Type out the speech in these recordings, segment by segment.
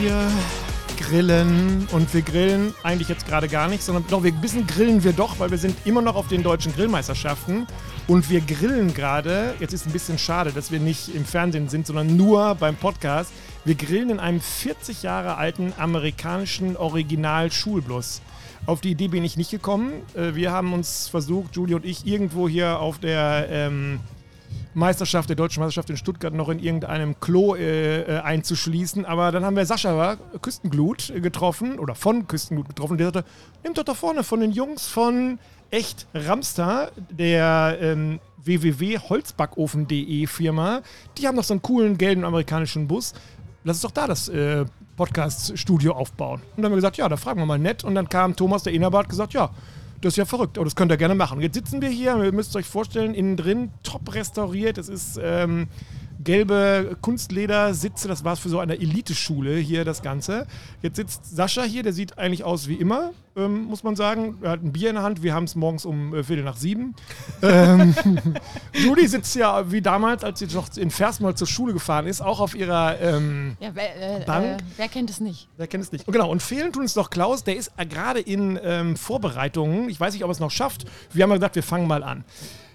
Wir grillen und wir grillen eigentlich jetzt gerade gar nicht, sondern doch, wir ein bisschen grillen wir doch, weil wir sind immer noch auf den deutschen Grillmeisterschaften und wir grillen gerade. Jetzt ist ein bisschen schade, dass wir nicht im Fernsehen sind, sondern nur beim Podcast. Wir grillen in einem 40 Jahre alten amerikanischen Original-Schulbus. Auf die Idee bin ich nicht gekommen. Äh, Wir haben uns versucht, Julie und ich, irgendwo hier auf der ähm, Meisterschaft, der deutschen Meisterschaft in Stuttgart noch in irgendeinem Klo äh, äh, einzuschließen. Aber dann haben wir Sascha Küstenglut getroffen oder von Küstenglut getroffen. Der sagte, nimmt doch da vorne von den Jungs von Echt Ramster, der ähm, www.holzbackofen.de Firma. Die haben doch so einen coolen gelben amerikanischen Bus. Lass uns doch da das äh, Podcast-Studio aufbauen. Und dann haben wir gesagt, ja, da fragen wir mal nett. Und dann kam Thomas, der Inhaber, hat gesagt, ja, das ist ja verrückt, aber das könnt ihr gerne machen. Jetzt sitzen wir hier, ihr müsst euch vorstellen, innen drin top restauriert. Es ist ähm, gelbe Kunstledersitze, das war es für so eine Eliteschule hier das Ganze. Jetzt sitzt Sascha hier, der sieht eigentlich aus wie immer, ähm, muss man sagen. Er hat ein Bier in der Hand, wir haben es morgens um äh, Viertel nach sieben. ähm, Julie sitzt ja wie damals, als sie noch in Versmold zur Schule gefahren ist, auch auf ihrer ähm, Ja, wer, äh, Bank. äh, wer kennt es nicht? Wer kennt es nicht? Und genau, und fehlen tun es noch Klaus, der ist äh, gerade in ähm, Vorbereitungen. Ich weiß nicht, ob er es noch schafft. Wir haben ja gesagt, wir fangen mal an.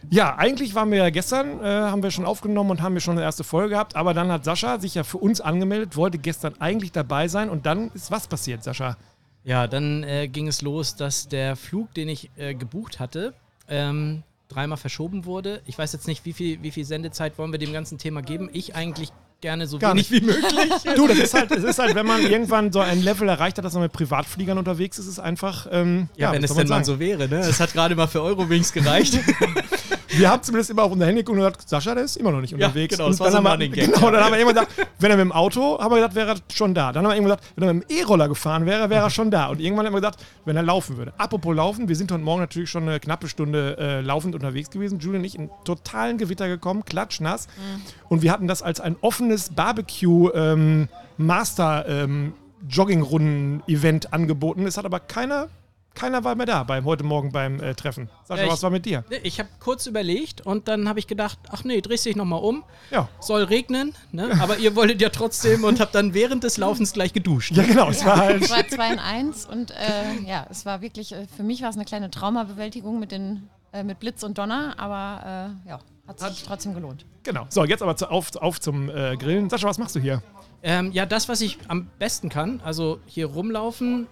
Ja, eigentlich waren wir ja gestern, äh, haben wir schon aufgenommen und haben wir schon eine erste Folge gehabt, aber dann hat Sascha sich ja für uns angemeldet, wollte gestern eigentlich dabei sein und dann ist was passiert, Sascha? Ja, dann äh, ging es los, dass der Flug, den ich äh, gebucht hatte, ähm, dreimal verschoben wurde. Ich weiß jetzt nicht, wie viel, wie viel Sendezeit wollen wir dem ganzen Thema geben. Ich eigentlich gerne so Gar wenig nicht. wie möglich. Du, das ist halt, es ist halt, wenn man irgendwann so ein Level erreicht hat, dass man mit Privatfliegern unterwegs ist, ist es einfach, ähm, Ja, wenn was es denn mal so wäre, ne? Es hat gerade mal für Eurowings gereicht. Wir haben zumindest immer auf unser Handy geguckt und gesagt, Sascha, der ist immer noch nicht Ja, unterwegs. genau, und das war dann so ein haben wir, Genau, ja. dann haben wir immer gesagt, wenn er mit dem Auto, haben wir gesagt, wäre er schon da. Dann haben wir irgendwann gesagt, wenn er mit dem E-Roller gefahren wäre, wäre er schon da. Und irgendwann haben wir gesagt, wenn er laufen würde. Apropos laufen, wir sind heute Morgen natürlich schon eine knappe Stunde äh, laufend unterwegs gewesen. Julian und ich in totalen Gewitter gekommen, klatschnass. Und wir hatten das als ein offenes Barbecue ähm, Master ähm, Joggingrunden-Event angeboten. Es hat aber keiner, keiner war mehr da beim heute Morgen beim äh, Treffen. Sascha, Ja, was war mit dir? Ich habe kurz überlegt und dann habe ich gedacht, ach nee, drehst dich nochmal um. Ja. Soll regnen, ne? aber ihr wolltet ja trotzdem und habt dann während des Laufens gleich geduscht. Ja, genau. Es war halt. Es war 2 in 1 und äh, ja, es war wirklich, äh, für mich war es eine kleine Traumabewältigung mit, den, äh, mit Blitz und Donner, aber äh, ja, hat sich trotzdem gelohnt. Genau. So, jetzt aber zu, auf, auf zum äh, Grillen. Sascha, was machst du hier? Ähm, ja, das, was ich am besten kann, also hier rumlaufen,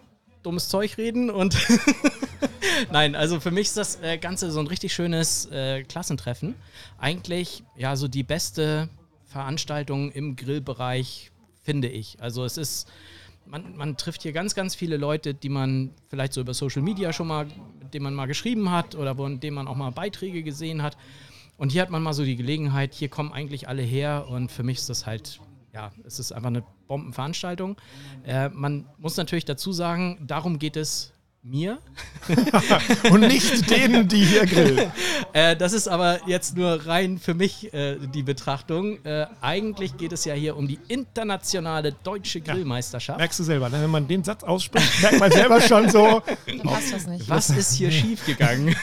dummes Zeug reden und. Nein, also für mich ist das äh, Ganze so ein richtig schönes äh, Klassentreffen. Eigentlich, ja, so die beste Veranstaltung im Grillbereich, finde ich. Also es ist. Man, man trifft hier ganz, ganz viele Leute, die man vielleicht so über Social Media schon mal, mit denen man mal geschrieben hat oder von denen man auch mal Beiträge gesehen hat. Und hier hat man mal so die Gelegenheit, hier kommen eigentlich alle her und für mich ist das halt, ja, es ist einfach eine Bombenveranstaltung. Äh, man muss natürlich dazu sagen, darum geht es mir. Und nicht denen, die hier grillen. Äh, das ist aber jetzt nur rein für mich äh, die Betrachtung. Äh, eigentlich geht es ja hier um die internationale deutsche Grillmeisterschaft. Merkst du selber, ne? wenn man den Satz ausspricht, merkt man selber schon so. Passt das nicht? Was ist hier schiefgegangen?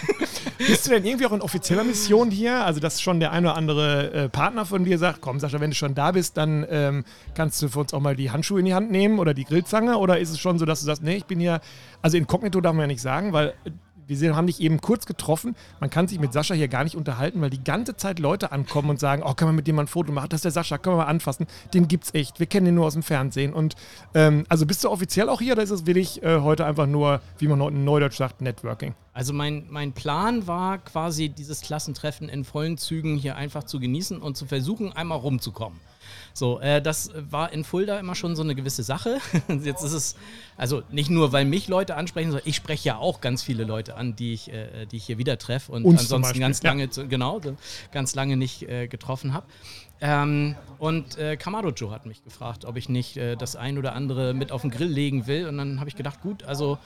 Bist du denn irgendwie auch in offizieller Mission hier? Also, dass schon der ein oder andere äh, Partner von dir sagt: Komm, Sascha, wenn du schon da bist, dann ähm, kannst du für uns auch mal die Handschuhe in die Hand nehmen oder die Grillzange? Oder ist es schon so, dass du sagst: Nee, ich bin hier. Also, inkognito darf man ja nicht sagen, weil. äh, Wir haben dich eben kurz getroffen. Man kann sich mit Sascha hier gar nicht unterhalten, weil die ganze Zeit Leute ankommen und sagen: Oh, können wir mit dem mal ein Foto machen? Das ist der Sascha, können wir mal anfassen. Den gibt's echt. Wir kennen den nur aus dem Fernsehen. Und ähm, also bist du offiziell auch hier oder ist es wirklich äh, heute einfach nur, wie man in Neudeutsch sagt, Networking? Also mein, mein Plan war quasi, dieses Klassentreffen in vollen Zügen hier einfach zu genießen und zu versuchen, einmal rumzukommen. So, äh, das war in Fulda immer schon so eine gewisse Sache. Jetzt ist es, also nicht nur, weil mich Leute ansprechen, sondern ich spreche ja auch ganz viele Leute an, die ich, äh, die ich hier wieder treffe und Uns ansonsten ganz ja. lange, zu- genau, so ganz lange nicht äh, getroffen habe. Ähm, und äh, Kamado Joe hat mich gefragt, ob ich nicht äh, das ein oder andere mit auf den Grill legen will. Und dann habe ich gedacht, gut, also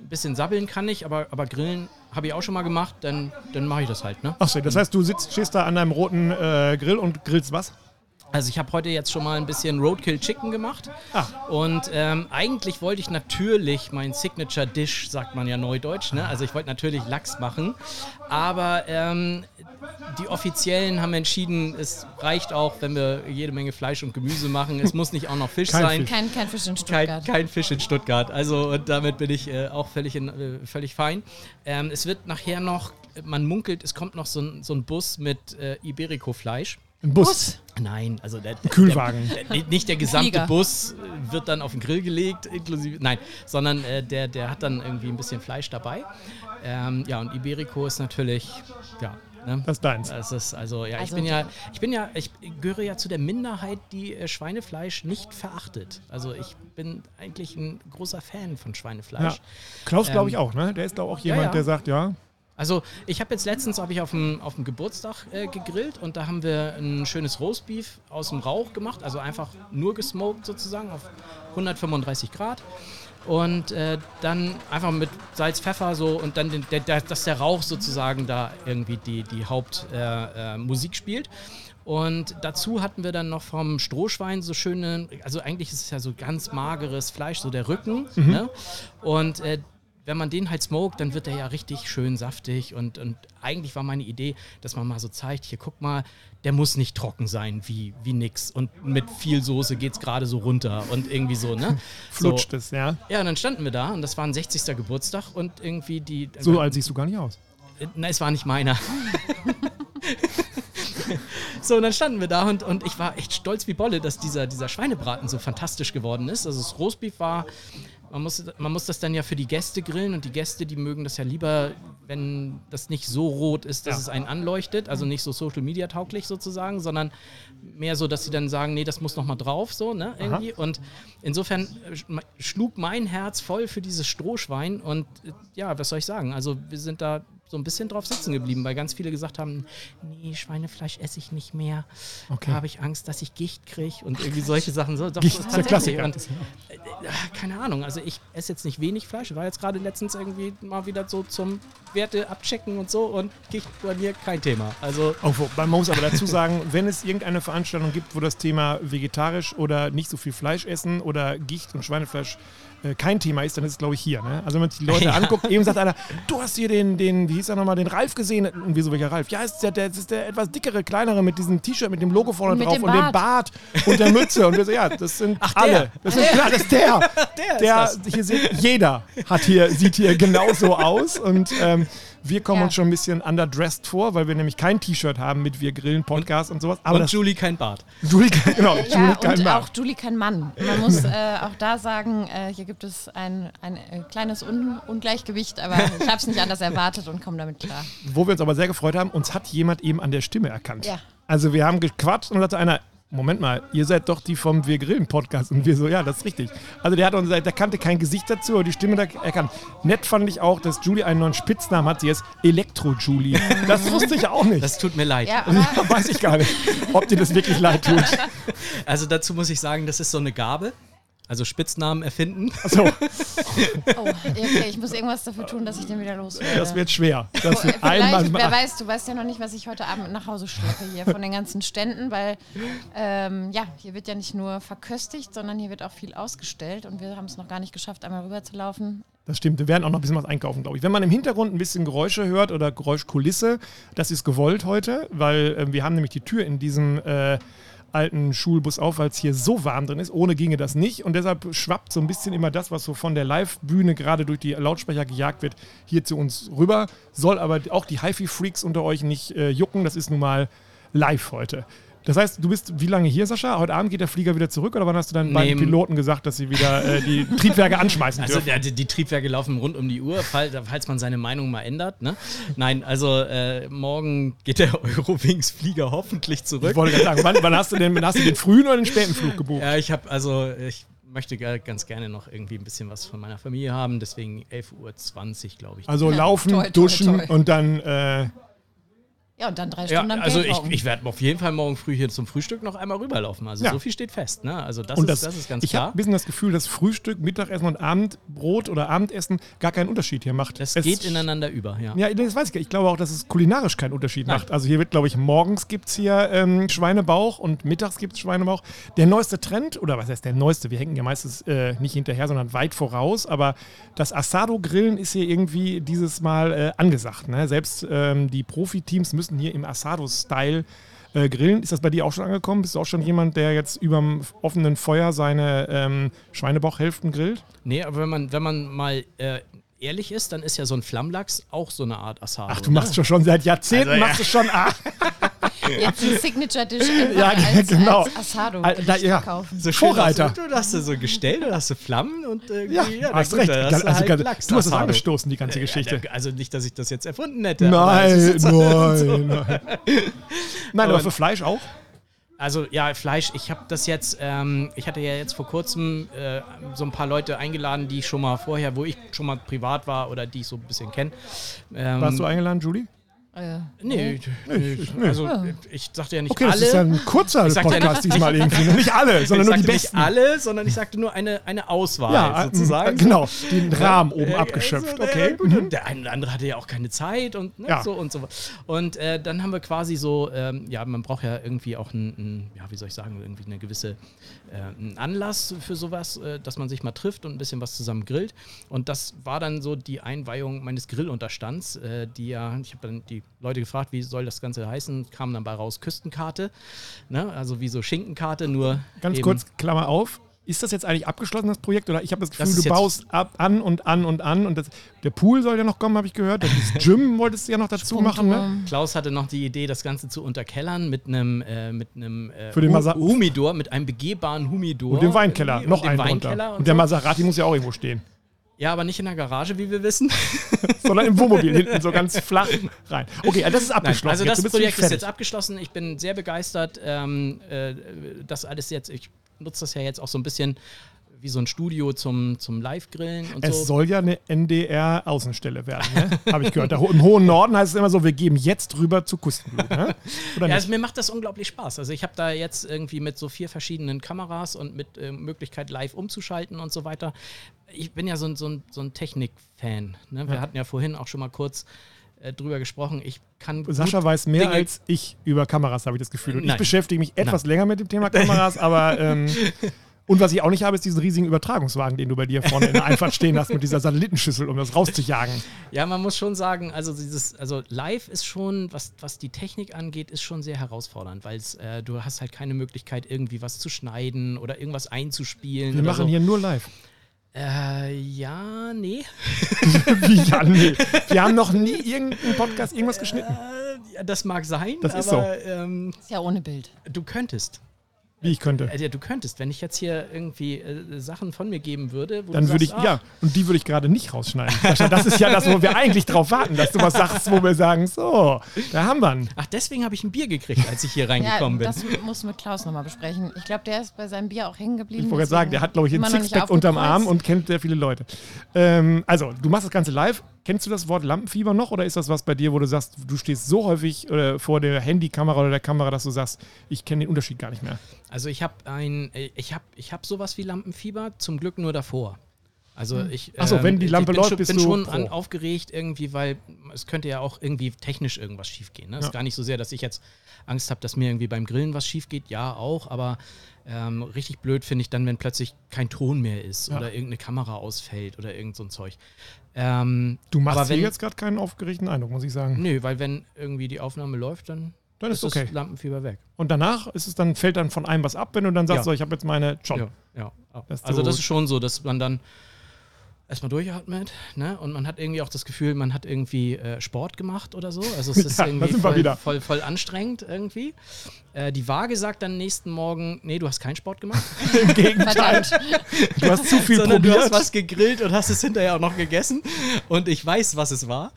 ein bisschen sabbeln kann ich, aber, aber grillen habe ich auch schon mal gemacht, dann, dann mache ich das halt, ne? Achso, das heißt, du sitzt, stehst da an deinem roten äh, Grill und grillst was? Also ich habe heute jetzt schon mal ein bisschen Roadkill Chicken gemacht. Ah. Und ähm, eigentlich wollte ich natürlich mein Signature Dish, sagt man ja neudeutsch, ne? Also ich wollte natürlich Lachs machen. Aber ähm, die Offiziellen haben entschieden, es reicht auch, wenn wir jede Menge Fleisch und Gemüse machen. Es muss nicht auch noch Fisch Kein sein. Fisch. Kein, kein Fisch in Stuttgart. Kein, kein Fisch in Stuttgart. Also und damit bin ich äh, auch völlig, in, äh, völlig fein. Ähm, es wird nachher noch, man munkelt, es kommt noch so ein, so ein Bus mit äh, Iberico-Fleisch. Ein Bus. Nein, also der, der Kühlwagen. Der, nicht der gesamte Flieger. Bus äh, wird dann auf den Grill gelegt, inklusive, nein, sondern äh, der, der hat dann irgendwie ein bisschen Fleisch dabei. Ähm, ja, und Iberico ist natürlich, ja. Ne? Das ist deins. Das ist also ja, ich Also bin ja, ich bin ja, ich gehöre ja zu der Minderheit, die äh, Schweinefleisch nicht verachtet. Also ich bin eigentlich ein großer Fan von Ja. Schweinefleisch. Klaus, glaube Ähm, ich, auch, ne? Der ist, glaube auch ja, jemand, ja. der sagt, ja. Also ich habe jetzt letztens habe ich auf dem, auf dem Geburtstag äh, gegrillt und da haben wir ein schönes Roastbeef aus dem Rauch gemacht, also einfach nur gesmoked sozusagen auf 135 Grad und äh, dann einfach mit Salz, Pfeffer so und dann, den, der, der, dass der Rauch sozusagen da irgendwie die, die Hauptmusik äh, äh, spielt. Und dazu hatten wir dann noch vom Strohschwein so schöne, also eigentlich ist es ja so ganz mageres Fleisch, so der Rücken. Ne? Und äh, wenn man den halt smoked, dann wird der ja richtig schön saftig. Und, und eigentlich war meine Idee, dass man mal so zeigt, hier guck mal, der muss nicht trocken sein wie, wie nix. Und mit viel Soße geht's gerade so runter und irgendwie so, ne? Flutscht so. es, ja. Ja, und dann standen wir da und das war ein 60. Geburtstag und irgendwie die. So alt siehst du gar nicht aus. Äh, Nein, es war nicht meiner. so, und dann standen wir da und, und ich war echt stolz wie Bolle, dass dieser, dieser Schweinebraten so fantastisch geworden ist. Also das Roastbeef war, man muss, man muss das dann ja für die Gäste grillen und die Gäste, die mögen das ja lieber, wenn das nicht so rot ist, dass Ja. es einen anleuchtet, also nicht so Social Media tauglich sozusagen, sondern mehr so, dass sie dann sagen, nee, das muss noch mal drauf, so, ne, irgendwie. Und insofern äh, sch- schlug mein Herz voll für dieses Strohschwein und äh, ja, was soll ich sagen? Also wir sind da so ein bisschen drauf sitzen geblieben, weil ganz viele gesagt haben, nee, Schweinefleisch esse ich nicht mehr. Okay. Da habe ich Angst, dass ich Gicht kriege und irgendwie solche Sachen. So, doch, Gicht ist der. Klassiker. Und, äh, keine Ahnung, also ich esse jetzt nicht wenig Fleisch. War jetzt gerade letztens irgendwie mal wieder so zum Werte abchecken und so und Gicht bei mir kein Thema. Also wo, man muss aber dazu sagen, wenn es irgendeine Veranstaltung gibt, wo das Thema vegetarisch oder nicht so viel Fleisch essen oder Gicht und Schweinefleisch äh, kein Thema ist, dann ist es, glaube ich, hier. Ne? Also wenn man sich die Leute Ja. anguckt, eben sagt einer, du hast hier den, den wie hieß er nochmal, den Ralf gesehen. Und wieso welcher Ralf? Ja, ist der, der, ist der etwas dickere, kleinere mit diesem T-Shirt, mit dem Logo vorne Und mit drauf dem und dem Bart und der Mütze. Und wir so, ja, das sind Ach, alle. der. Das ist klar, das ist der. der, der ist das. hier seht, jeder hat hier, sieht hier genauso aus und ähm, wir kommen Ja. uns schon ein bisschen underdressed vor, weil wir nämlich kein T-Shirt haben mit Wir grillen Podcast und, sowas. Aber und das Julie kein Bart. Julie, kann- genau, Julie Ja, kann und mal. auch Julie kein Mann. Man muss äh, auch da sagen, äh, hier gibt es ein, ein äh, kleines Un Ungleichgewicht, aber ich habe es nicht anders erwartet und komme damit klar. Wo wir uns aber sehr gefreut haben, uns hat jemand eben an der Stimme erkannt. Ja. Also wir haben gequatscht und dann sagte einer, Moment mal, ihr seid doch die vom Wir Grillen Podcast. Und wir so, ja, das ist richtig. Also der hat uns, der kannte kein Gesicht dazu, aber die Stimme da erkannt. Nett fand ich auch, dass Julie einen neuen Spitznamen hat. Sie ist Elektro-Julie. Das wusste ich auch nicht. Das tut mir leid. Ja, aber Weiß ich gar nicht, ob dir das wirklich leid tut. Also dazu muss ich sagen, das ist so eine Gabe. Also Spitznamen erfinden. So, oh, okay, ich muss irgendwas dafür tun, dass ich den wieder loswerde. das wird schwer. Das wird Vielleicht, einmal wer weiß, du weißt ja noch nicht, was ich heute Abend nach Hause schleppe hier von den ganzen Ständen, weil ähm, ja, hier wird ja nicht nur verköstigt, sondern hier wird auch viel ausgestellt und wir haben es noch gar nicht geschafft, einmal rüber zu laufen. Das stimmt, wir werden auch noch ein bisschen was einkaufen, glaube ich. Wenn man im Hintergrund ein bisschen Geräusche hört oder Geräuschkulisse, das ist gewollt heute, weil äh, wir haben nämlich die Tür in diesem äh, alten Schulbus auf, weil es hier so warm drin ist. Ohne ginge das nicht. Und deshalb schwappt so ein bisschen immer das, was so von der Live-Bühne gerade durch die Lautsprecher gejagt wird, hier zu uns rüber. Soll aber auch die HiFi-Freaks unter euch nicht äh, jucken. Das ist nun mal live heute. Das heißt, du bist wie lange hier, Sascha? Heute Abend geht der Flieger wieder zurück oder wann hast du dann beiden Nee, Piloten gesagt, dass sie wieder äh, die Triebwerke anschmeißen Also dürfen? der, die, die Triebwerke laufen rund um die Uhr, falls, falls man seine Meinung mal ändert. Ne? Nein, also äh, morgen geht der Eurowings-Flieger hoffentlich zurück. Ich wollte gerade sagen, wann, wann hast du denn hast du den frühen oder den späten Flug gebucht? Ja, ich habe also ich möchte ga- ganz gerne noch irgendwie ein bisschen was von meiner Familie haben, deswegen 11.20 Uhr, glaube ich. Also Ja, laufen, toi, toi, duschen toi. und dann äh, Ja, Ja, und dann drei Ja, Stunden am also ich, ich werde auf jeden Fall morgen früh hier zum Frühstück noch einmal rüberlaufen. Also Ja. so viel steht fest. Ne? Also das, und ist, das ist ganz ich klar. habe ein bisschen das Gefühl, dass Frühstück, Mittagessen und Abendbrot oder Abendessen gar keinen Unterschied hier macht. Das Es- geht ineinander über, ja. Ja, das weiß ich. Ich glaube auch, dass es kulinarisch keinen Unterschied Nein. macht. Also hier wird, glaube ich, morgens gibt es hier ähm, Schweinebauch und mittags gibt es Schweinebauch. Der neueste Trend, oder was heißt der neueste? Wir hängen ja meistens äh, nicht hinterher, sondern weit voraus. Aber das Asado-Grillen ist hier irgendwie dieses Mal äh, angesagt. Ne? Selbst ähm, die Profiteams müssen hier im Asado-Style äh, grillen. Ist das bei dir auch schon angekommen? Bist du auch schon jemand, der jetzt überm offenen Feuer seine ähm, Schweinebauchhälften grillt? Nee, aber wenn man, wenn man mal äh, ehrlich ist, dann ist ja so ein Flammlachs auch so eine Art Asado. Ach, du machst schon, schon seit Jahrzehnten, Also, ja. machst du schon. Ah, Jetzt die Signature-Dish Ja, als, genau. als Asado da- ja. kaufen. So schön Vorreiter. Hast du, du hast du so gestellt, du hast du Flammen und irgendwie, Ja, ja, hast recht. Also, hast du halt du hast es angestoßen, die ganze Geschichte. Ja, also nicht, dass ich das jetzt erfunden hätte. Nein, jetzt halt nein, so. nein. Nein, aber für Fleisch auch? Also ja, Fleisch, ich habe das jetzt, ähm, ich hatte ja jetzt vor kurzem äh, so ein paar Leute eingeladen, die ich schon mal vorher, wo ich schon mal privat war oder die ich so ein bisschen kenne. Ähm, Warst du eingeladen, Julie? Äh, Nee, nee, also ich sagte ja nicht Okay, das alle. ist ja ein kurzer Ich sagte ja Podcast diesmal irgendwie. Nicht alle, ich sondern nur die besten. nicht alle, sondern ich sagte nur eine, eine Auswahl ja, sozusagen. äh, genau. Den Rahmen oben Äh, abgeschöpft. also, Okay. äh, gut, Mhm. der eine oder andere hatte ja auch keine Zeit und ne, Ja. so und so. Und äh, dann haben wir quasi so, ähm, ja, man braucht ja irgendwie auch einen, ja, wie soll ich sagen, irgendwie eine gewisse äh, einen Anlass für sowas, äh, dass man sich mal trifft und ein bisschen was zusammen grillt. Und das war dann so die Einweihung meines Grillunterstands, äh, die ja, ich habe dann die Leute gefragt, wie soll das Ganze heißen, kam dann bei raus Küstenkarte, ne? also wie so Schinkenkarte, nur Ganz eben- kurz, Klammer auf. Ist das jetzt eigentlich abgeschlossen, das Projekt? Oder ich habe das Gefühl, ist du baust ab, an und an und an. Und das, der Pool soll ja noch kommen, habe ich gehört. Das Gym wolltest du ja noch dazu machen, ne? Klaus hatte noch die Idee, das Ganze zu unterkellern mit einem äh, mit einem äh, Für den Masa- Humidor, mit einem begehbaren Humidor. Und den Weinkeller, noch einen. Weinkeller Und, und, der so. Maserati muss ja auch irgendwo stehen. Ja, aber nicht in der Garage, wie wir wissen. Sondern im Wohnmobil hinten so ganz flach rein. Okay, also das ist Nein, abgeschlossen. also Jetzt das Projekt ist jetzt abgeschlossen. Ich bin sehr begeistert. Ähm, äh, das alles jetzt, ich nutze das ja jetzt auch so ein bisschen wie so ein Studio zum, zum Live-Grillen und Es so. soll ja eine NDR-Außenstelle werden, ne? habe ich gehört. Im hohen Norden heißt es immer so, wir geben jetzt rüber zu Kustenblut. Ne? Ja, also mir macht das unglaublich Spaß. Also ich habe da jetzt irgendwie mit so vier verschiedenen Kameras und mit äh, Möglichkeit live umzuschalten und so weiter. Ich bin ja so ein, so so ein Technik-Fan. Ne? Wir hatten ja vorhin auch schon mal kurz äh, drüber gesprochen. Ich kann Sascha weiß mehr Dinge- als ich über Kameras, habe ich das Gefühl. Und ich Nein. beschäftige mich etwas länger mit dem Thema Kameras, aber ähm, und was ich auch nicht habe, ist diesen riesigen Übertragungswagen, den du bei dir vorne in der Einfahrt stehen hast mit dieser Satellitenschüssel, um das rauszujagen. Ja, man muss schon sagen, also dieses, also live ist schon, was, was die Technik angeht, ist schon sehr herausfordernd, weil äh, du hast halt keine Möglichkeit, irgendwie was zu schneiden oder irgendwas einzuspielen. Wir machen so. hier nur live. Äh, ja, nee. Wie ja, nee. Wir haben noch nie irgendeinen Podcast irgendwas geschnitten. Äh, ja, das mag sein, Das ist aber ähm, Ist ja ohne Bild. du könntest. Wie ich könnte. Äh, ja, du könntest, wenn ich jetzt hier irgendwie äh, Sachen von mir geben würde, wo Dann du würde ich, sagst, ja, und die würde ich gerade nicht rausschneiden. Das ist ja das, wo wir eigentlich drauf warten, dass du was sagst, wo wir sagen, so, da haben wir ihn. Ach, deswegen habe ich ein Bier gekriegt, als ich hier Ja, reingekommen bin. das muss mit Klaus nochmal besprechen. Ich glaube, der ist bei seinem Bier auch hängen geblieben. Ich wollte gerade sagen, der hat, glaube ich, einen Sixpack unterm Arm und kennt sehr viele Leute. Ähm, also, du machst das Ganze live. Kennst du das Wort Lampenfieber noch oder ist das was bei dir, wo du sagst, du stehst so häufig äh, vor der Handykamera oder der Kamera, dass du sagst, ich kenne den Unterschied gar nicht mehr? Also ich habe ein, äh, ich habe, ich habe sowas wie Lampenfieber, zum Glück nur davor. Also ich. Hm. Ach so, wenn die ich Lampe bin läuft, schon, bist bin du schon an, aufgeregt irgendwie, weil es könnte ja auch irgendwie technisch irgendwas schiefgehen. Ne? Es Ja. ist gar nicht so sehr, dass ich jetzt Angst habe, dass mir irgendwie beim Grillen was schief geht. Ja, auch, aber ähm, richtig blöd finde ich dann, wenn plötzlich kein Ton mehr ist Ja. oder irgendeine Kamera ausfällt oder irgend so ein Zeug. Ähm, Du machst aber hier wenn, jetzt gerade keinen aufgeregten Eindruck, muss ich sagen. Nö, weil wenn irgendwie die Aufnahme läuft, dann, Dann ist okay. das Lampenfieber weg. Und danach ist es dann, fällt dann von einem was ab, wenn du dann sagst, Ja. so, ich habe jetzt meine schon. Ja, ja. Also das ist schon so, dass man dann erstmal durchatmet, ne? Und man hat irgendwie auch das Gefühl, man hat irgendwie äh, Sport gemacht oder so. Also es ist Ja, irgendwie voll, wieder. voll, voll anstrengend irgendwie. Äh, die Waage sagt dann nächsten Morgen, nee, du hast keinen Sport gemacht, Im Gegenteil. Du hast zu viel sondern du probiert. hast was gegrillt und hast es hinterher auch noch gegessen. Und ich weiß, was es war.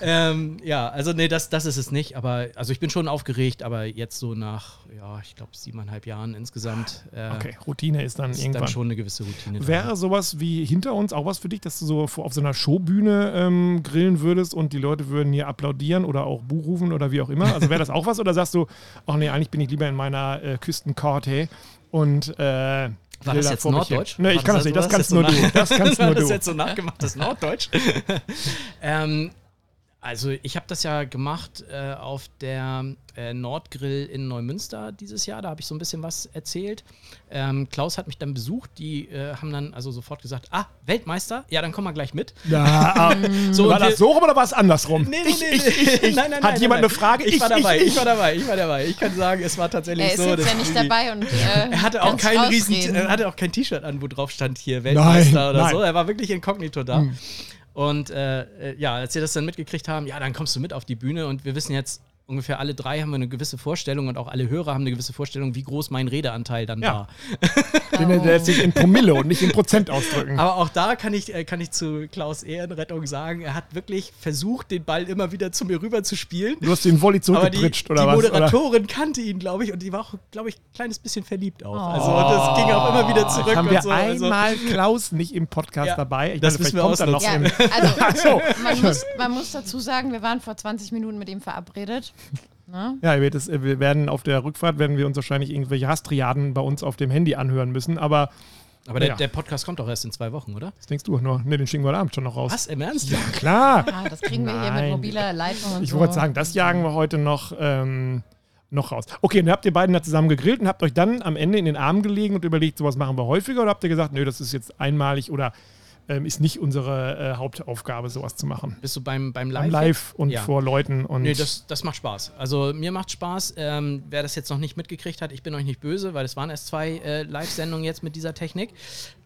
Ähm, ja, also nee, das, das ist es nicht. Aber also ich bin schon aufgeregt, aber jetzt so nach ja, ich glaube, siebeneinhalb Jahren insgesamt. Äh, Okay, Routine ist dann ist irgendwann. dann schon eine gewisse Routine. Wäre sowas wie hinter uns auch was für dich, dass du so auf so einer Showbühne ähm, grillen würdest und die Leute würden hier applaudieren oder auch Buh rufen oder wie auch immer? Also wäre das auch was oder sagst du, ach nee, eigentlich bin ich lieber in meiner äh, Küstenkarte und äh, War das da jetzt? Norddeutsch? Nee, ich kann das nicht, das kannst nur du. Das kannst nur das du. jetzt so nachgemachtes Norddeutsch? ähm, also ich habe das ja gemacht äh, auf der äh, Nordgrill in Neumünster dieses Jahr. Da habe ich so ein bisschen was erzählt. Ähm, Klaus hat mich dann besucht. Die äh, haben dann also sofort gesagt, ah, Weltmeister? Ja, dann komm mal gleich mit. Ja, So, war das so rum oder war es andersrum? Nee, nee, nee, ich, ich, ich. Nein, nein, Hat nein, jemand nein. eine Frage? Ich, war dabei, ich, ich, war dabei, ich war dabei. Ich kann sagen, es war tatsächlich Er ist so. jetzt ja nicht dabei und äh, Er hatte auch kein riesen, er hatte auch kein T-Shirt an, wo drauf stand hier Weltmeister Nein, oder nein. so. Er war wirklich inkognito da. Hm. Und äh, äh, ja, als wir das dann mitgekriegt haben, ja, dann kommst du mit auf die Bühne und wir wissen jetzt ungefähr alle drei haben wir eine gewisse Vorstellung und auch alle Hörer haben eine gewisse Vorstellung, wie groß mein Redeanteil dann Ja. war. Den, der lässt sich in Promille und nicht in Prozent ausdrücken. Aber auch da kann ich, äh, kann ich zu Klaus Ehrenrettung sagen, er hat wirklich versucht, den Ball immer wieder zu mir rüber zu spielen. Du hast den Volley Aber die, zurückgepritscht die oder was? Oder? Moderatorin kannte ihn, glaube ich, und die war auch, glaube ich, ein kleines bisschen verliebt auch. Also das ging auch immer wieder zurück. Haben wir so. Also, einmal Klaus nicht im Podcast Ja, dabei. Ich das meine, müssen wir vielleicht kommt er noch. Ja, also so. man muss, man muss dazu sagen, wir waren vor 20 Minuten mit ihm verabredet. Ne? Ja, ihr werdet es, wir werden auf der Rückfahrt werden wir uns wahrscheinlich irgendwelche Hastriaden bei uns auf dem Handy anhören müssen. Aber aber der, Ja. der Podcast kommt doch erst in zwei Wochen, oder? was denkst du nur? Ne, den schicken wir heute Abend schon noch raus. Was, im Ernst? Ja, klar. Ah, das kriegen wir hier Nein. mit mobiler Leitung und Ich so. wollte sagen, das jagen wir heute noch, ähm, noch raus. Okay, dann habt ihr beiden da zusammen gegrillt und habt euch dann am Ende in den Arm gelegen und überlegt, sowas machen wir häufiger oder habt ihr gesagt, nö, das ist jetzt einmalig oder ähm, ist nicht unsere äh, Hauptaufgabe, sowas zu machen? Bist du beim, beim Live? Beim Live und Ja. vor Leuten und Nee, das, das macht Spaß. Also mir macht Spaß. Ähm, wer das jetzt noch nicht mitgekriegt hat, ich bin euch nicht böse, weil es waren erst zwei äh, Live-Sendungen jetzt mit dieser Technik.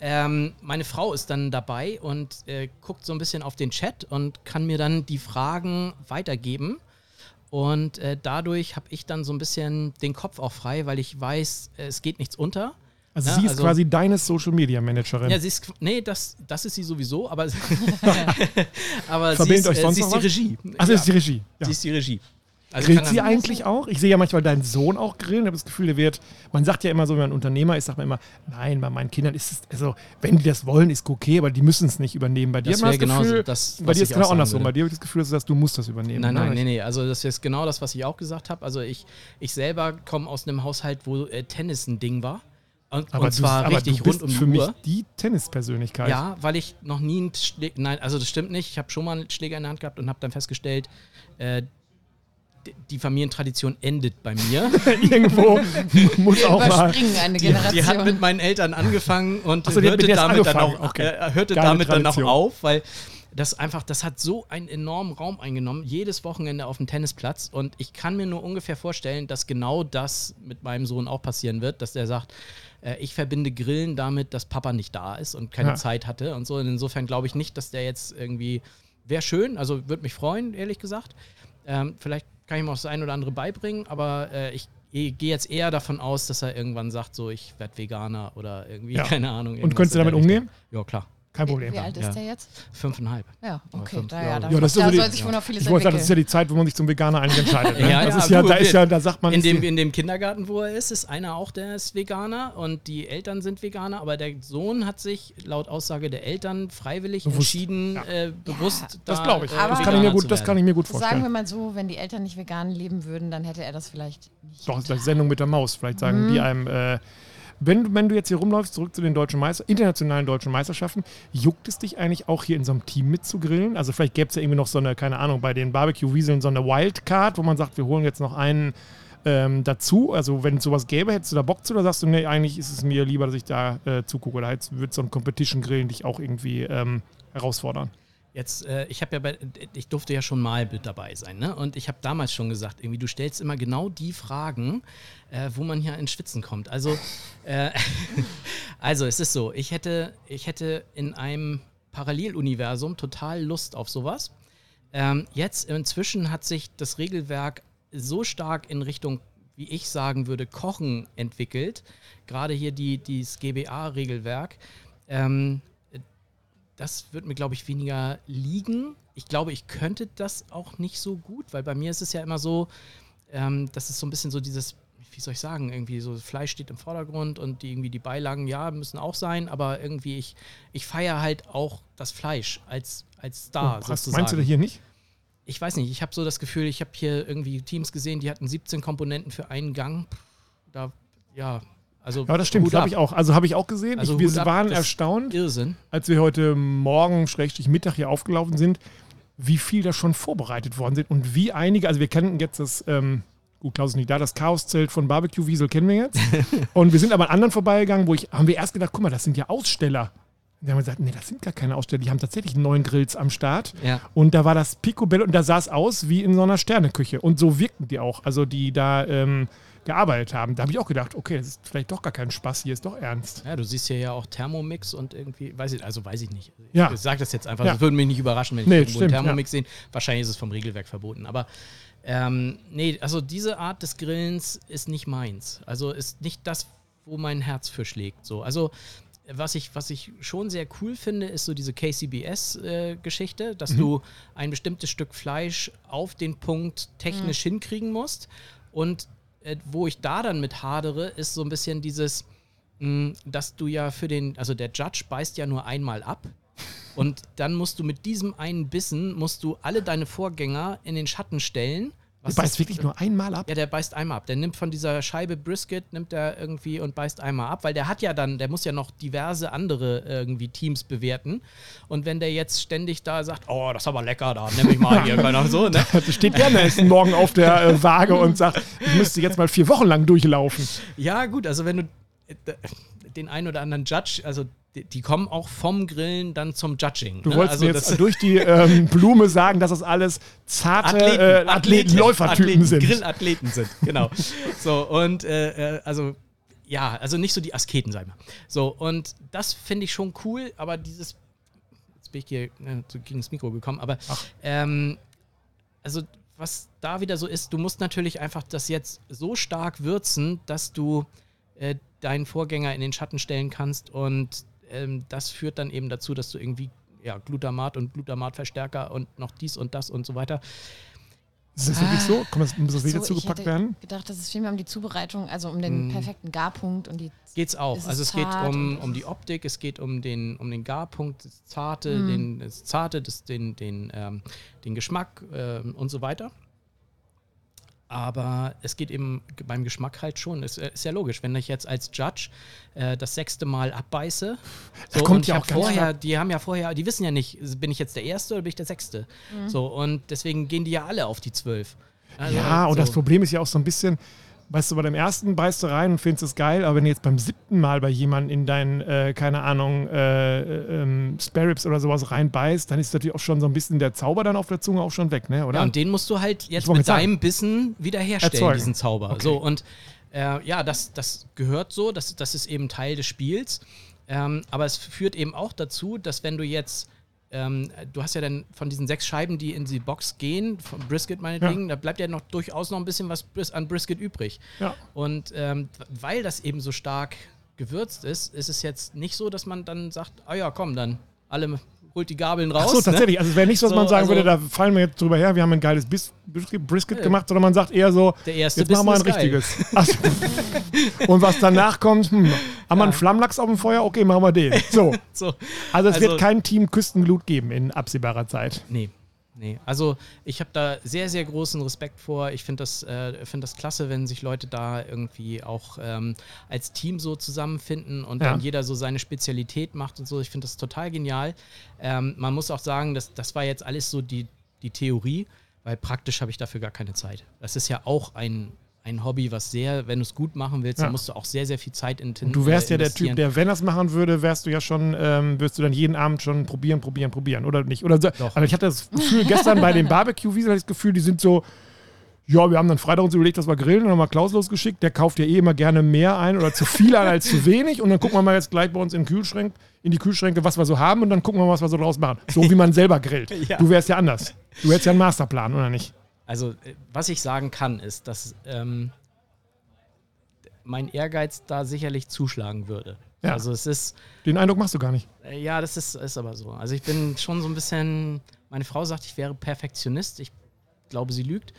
Ähm, meine Frau ist dann dabei und äh, guckt so ein bisschen auf den Chat und kann mir dann die Fragen weitergeben. Und äh, dadurch habe ich dann so ein bisschen den Kopf auch frei, weil ich weiß, äh, es geht nichts unter. Also Ja, sie ist also- quasi deine Social Media Managerin. Ja, sie ist, nee, das, das ist sie sowieso, aber, aber sie ist, euch äh, sonst sie ist die? Regie. Achso, Ja, ist die Regie. Ja. Sie ist die Regie. Also Grillt sie eigentlich auch? Ich sehe ja manchmal deinen Sohn auch grillen. Ich habe das Gefühl, der wird. Man sagt ja immer so, wenn man ein Unternehmer ist, sagt man immer, nein, bei meinen Kindern ist es, also, wenn die das wollen, ist okay, aber die müssen es nicht übernehmen. Bei dir Das wäre genauso Gefühl, das, bei dir ist genau andersrum. Bei dir habe ich das Gefühl, dass du, sagst, du musst das übernehmen. Nein, nein, ne? nee, nee. Also das ist genau das, was ich auch gesagt habe. Also ich, ich selber komme aus einem Haushalt, wo äh, Tennis ein Ding war. Und, Aber, und zwar du, aber richtig du bist rund um die für mich die Tennispersönlichkeit. Ja, weil ich noch nie einen Schläger, nein, also das stimmt nicht. Ich habe schon mal einen Schläger in der Hand gehabt und habe dann festgestellt, äh, die Familientradition endet bei mir. Irgendwo muss auch mal. eine Die, Generation. die hat mit meinen Eltern angefangen und so, hörte, damit dann, auch. Okay. äh, hörte damit dann auch auf, weil das einfach, das hat so einen enormen Raum eingenommen, jedes Wochenende auf dem Tennisplatz. Und ich kann mir nur ungefähr vorstellen, dass genau das mit meinem Sohn auch passieren wird, dass der sagt, äh, ich verbinde Grillen damit, dass Papa nicht da ist und keine Ja. Zeit hatte und so. Und insofern glaube ich nicht, dass der jetzt irgendwie, wäre schön, also würde mich freuen, ehrlich gesagt. Ähm, vielleicht kann ich ihm auch das ein oder andere beibringen, aber äh, ich gehe jetzt eher davon aus, dass er irgendwann sagt, so ich werde Veganer oder irgendwie, Ja. keine Ahnung. Und könntest du damit umgehen? Ja, klar. Kein wie, Problem. wie alt ist Ja. der jetzt? Fünfeinhalb. Ja, okay. fünf, Da, ja. ja, da, das ist da so die- soll sich wohl noch vieles Ich wollte sagen, das ist ja die Zeit, wo man sich zum Veganer eigentlich entscheidet. Ne? Ja, das ja, ist ja, du, da ist ja, da sagt man. In ist dem, in dem Kindergarten, wo er ist, ist einer auch, der ist Veganer und die Eltern sind Veganer, aber der Sohn hat sich laut Aussage der Eltern freiwillig Bewusst, entschieden, ja. äh, bewusst das da, glaube ich. äh, Aber- das, kann ich mir gut, das kann ich mir gut Sagen wir vorstellen. mal so, wenn die Eltern nicht vegan leben würden, dann hätte er das vielleicht nicht. Doch, vielleicht Sendung mit der Maus. Vielleicht sagen Mhm. die einem, äh, wenn, du- wenn du jetzt hier rumläufst, zurück zu den deutschen Meister, internationalen deutschen Meisterschaften, juckt es dich eigentlich auch hier in so einem Team mitzugrillen? Also vielleicht gäbe es ja irgendwie noch so eine, keine Ahnung, bei den Barbecue-Wieseln so eine Wildcard, wo man sagt, wir holen jetzt noch einen ähm, dazu. Also wenn es sowas gäbe, hättest du da Bock zu oder sagst du, nee, eigentlich ist es mir lieber, dass ich da äh, zugucke oder jetzt wird so ein Competition-Grillen dich auch irgendwie ähm, herausfordern? Jetzt, äh, ich habe ja bei, ich durfte ja schon mal mit dabei sein, ne? Und ich habe damals schon gesagt, irgendwie, du stellst immer genau die Fragen, äh, wo man hier ins Schwitzen kommt. Also, äh, also es ist so, ich hätte, ich hätte in einem Paralleluniversum total Lust auf sowas. Ähm, jetzt inzwischen hat sich das Regelwerk so stark in Richtung, wie ich sagen würde, Kochen entwickelt. Gerade hier die, dieses GBA-Regelwerk. Ähm, das wird mir, glaube ich, weniger liegen. Ich glaube, ich könnte das auch nicht so gut, weil bei mir ist es ja immer so, ähm, das ist so ein bisschen so dieses, wie soll ich sagen, irgendwie so Fleisch steht im Vordergrund und die, irgendwie die Beilagen, ja, müssen auch sein, aber irgendwie ich, ich feiere halt auch das Fleisch als, als Star Oh, sozusagen. Meinst du das hier nicht? Ich weiß nicht, ich habe so das Gefühl, ich habe hier irgendwie Teams gesehen, die hatten 17 Komponenten für einen Gang. Da, ja, also. Ja, das stimmt. Habe ab. ich auch. Also habe ich auch gesehen. Also ich, wir ab, waren erstaunt, Irrsinn. als wir heute Morgen, Schrägstrich Mittag hier aufgelaufen sind, wie viel da schon vorbereitet worden sind und wie einige, also wir kennen jetzt das, ähm, gut, Klaus ist nicht da, das Chaoszelt von Barbecue Wiesel kennen wir jetzt. und wir sind aber an anderen vorbeigegangen, wo ich, haben wir erst gedacht, guck mal, das sind ja Aussteller. Und dann haben wir gesagt, nee, das sind gar keine Aussteller, die haben tatsächlich neun Grills am Start. Ja. Und da war das Picobello und da sah es aus wie in so einer Sterneküche. Und so wirkten die auch, also die da ähm, gearbeitet haben. Da habe ich auch gedacht, okay, das ist vielleicht doch gar kein Spaß, hier ist doch ernst. Ja, du siehst hier ja auch Thermomix und irgendwie, weiß ich, also weiß ich nicht. Ja. Ich sage das jetzt einfach, Ja. das würde mich nicht überraschen, wenn ich Nee, irgendwo stimmt, einen Thermomix sehe. Wahrscheinlich ist es vom Regelwerk verboten. Aber ähm, nee, also diese Art des Grillens ist nicht meins. Also ist nicht das, wo mein Herz für schlägt. So. Also was ich, was ich schon sehr cool finde, ist so diese KCBS-Geschichte, Mhm. dass du ein bestimmtes Stück Fleisch auf den Punkt technisch hinkriegen musst. Und äh, wo ich da dann mit hadere, ist so ein bisschen dieses, mh, dass du ja für den, also der Judge beißt ja nur einmal ab. Und dann musst du mit diesem einen Bissen, musst du alle deine Vorgänger in den Schatten stellen. Was beißt das- wirklich nur einmal ab. ja, der beißt einmal ab. Der nimmt von dieser Scheibe Brisket, nimmt er irgendwie und beißt einmal ab, weil der hat ja dann, der muss ja noch diverse andere irgendwie Teams bewerten. Und wenn der jetzt ständig da sagt, oh, das ist aber lecker, da nehme ich mal hier, keine so, ne? Da steht gerne Essen morgen auf der äh, Waage und sagt, ich müsste jetzt mal vier Wochen lang durchlaufen. Ja, gut, also wenn du äh, den einen oder anderen Judge, also die, die kommen auch vom Grillen dann zum Judging. Du ne? wolltest also mir jetzt durch die ähm, Blume sagen, dass das alles zarte Athleten, äh, Athleten, Läufertypen Athleten, sind. Grillathleten sind, genau. so, und äh, äh, also, ja, also nicht so die Asketen, sag ich mal. So, und das finde ich schon cool, aber dieses, jetzt bin ich hier so gegen das Mikro gekommen, aber ähm, also was da wieder so ist, du musst natürlich einfach das jetzt so stark würzen, dass du äh, deinen Vorgänger in den Schatten stellen kannst und ähm, das führt dann eben dazu, dass du irgendwie ja, Glutamat und Glutamatverstärker und noch dies und das und so weiter. Ist das wirklich so? Komm, das, muss das wieder So, ich zugepackt hätte werden? gedacht, das ist vielmehr um die Zubereitung, also um den Mm. perfekten Garpunkt und die. Geht's auch. Es also es geht um, um die Optik, es geht um den, um den Garpunkt, das Zarte, Mhm. den, das Zarte, das, den, den, ähm, den Geschmack ähm, und so weiter. Aber es geht eben beim Geschmack halt schon. Es ist ja logisch, wenn ich jetzt als Judge äh, das sechste Mal abbeiße. Da So, kommt und ja ich auch vorher, die haben ja vorher, die wissen ja nicht, bin ich jetzt der Erste oder bin ich der Sechste? So, und deswegen gehen die ja alle auf die Zwölf. Also, ja, und das so. Problem ist ja auch so ein bisschen, weißt du, bei dem ersten beißt du rein und findest es geil, aber wenn du jetzt beim siebten Mal bei jemandem in deinen, äh, keine Ahnung, äh, äh, ähm, Spare Ribs oder sowas reinbeißt, dann ist natürlich auch schon so ein bisschen der Zauber dann auf der Zunge auch schon weg, ne? oder? Ja, und den musst du halt jetzt mit deinem Bissen wiederherstellen, Erzeugen. diesen Zauber. Okay. So, und äh, ja, das, das gehört so, das, das ist eben Teil des Spiels. Ähm, aber es führt eben auch dazu, dass wenn du jetzt, ähm, du hast ja dann von diesen sechs Scheiben, die in die Box gehen, von Brisket meinetwegen, da bleibt ja noch durchaus noch ein bisschen was an Brisket übrig. ja. Und ähm, weil das eben so stark gewürzt ist, ist es jetzt nicht so, dass man dann sagt, ah ja, komm, dann alle holt die Gabeln raus. Ach so, ne? tatsächlich. Also es wäre nicht so, dass So, man sagen also- würde, da fallen wir jetzt drüber her, wir haben ein geiles Bis Brisket, Ja. gemacht, sondern man sagt eher so, Der erste jetzt machen wir ein richtiges. Ach so. Und was danach kommt, hm, haben wir einen Flammlachs auf dem Feuer? Okay, machen wir den. So. So. Also es Also- wird kein Team Küstenglut geben in absehbarer Zeit. Nee. Nee, also ich habe da sehr, sehr großen Respekt vor. Ich finde das, äh, find das klasse, wenn sich Leute da irgendwie auch ähm, als Team so zusammenfinden und Ja. dann jeder so seine Spezialität macht und so. Ich finde das total genial. Ähm, man muss auch sagen, dass, das war jetzt alles so die, die Theorie, weil praktisch habe ich dafür gar keine Zeit. Das ist ja auch ein, ein Hobby, was sehr, wenn du es gut machen willst, Ja. dann musst du auch sehr, sehr viel Zeit in Und du wärst äh, ja der Typ, investieren. der, wenn er es machen würde, wärst du ja schon, ähm, wirst du dann jeden Abend schon probieren, probieren, probieren, oder nicht? Oder so. Doch. Also ich hatte das Gefühl, gestern bei den Barbecue-Wiesen hatte ich das Gefühl, die sind so, ja, wir haben dann Freitag uns überlegt, dass wir grillen und haben mal Klaus losgeschickt. Der kauft ja eh immer gerne mehr ein oder zu viel ein als zu wenig. Und dann gucken wir mal jetzt gleich bei uns in, den Kühlschrank, in die Kühlschränke, was wir so haben und dann gucken wir mal, was wir so draus machen. So wie man selber grillt. Ja. Du wärst ja anders. Du hättest ja einen Masterplan, oder nicht? Also, äh, was ich sagen kann, ist, dass ähm, mein Ehrgeiz da sicherlich zuschlagen würde. Ja. Also, es ist, Den Eindruck machst du gar nicht. äh, ja, das ist, ist aber so. Also, ich bin schon so ein bisschen, meine Frau sagt, ich wäre Perfektionist. Ich glaube, sie lügt.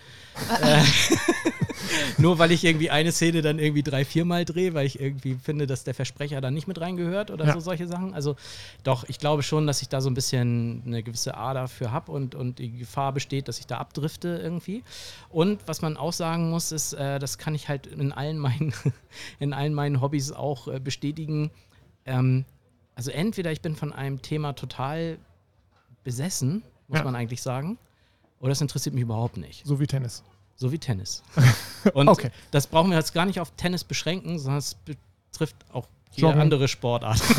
äh, nur weil ich irgendwie eine Szene dann irgendwie drei, viermal drehe, weil ich irgendwie finde, dass der Versprecher da nicht mit reingehört oder Ja. so solche Sachen. Also doch, ich glaube schon, dass ich da so ein bisschen eine gewisse Ader für habe und, und die Gefahr besteht, dass ich da abdrifte irgendwie. Und was man auch sagen muss, ist, äh, das kann ich halt in allen meinen, in allen meinen Hobbys auch äh, bestätigen. Ähm, also entweder ich bin von einem Thema total besessen, muss Ja. man eigentlich sagen, oder es interessiert mich überhaupt nicht. So wie Tennis. So wie Tennis. Und Okay. das brauchen wir jetzt gar nicht auf Tennis beschränken, sondern es betrifft auch jede Joggen. andere Sportart.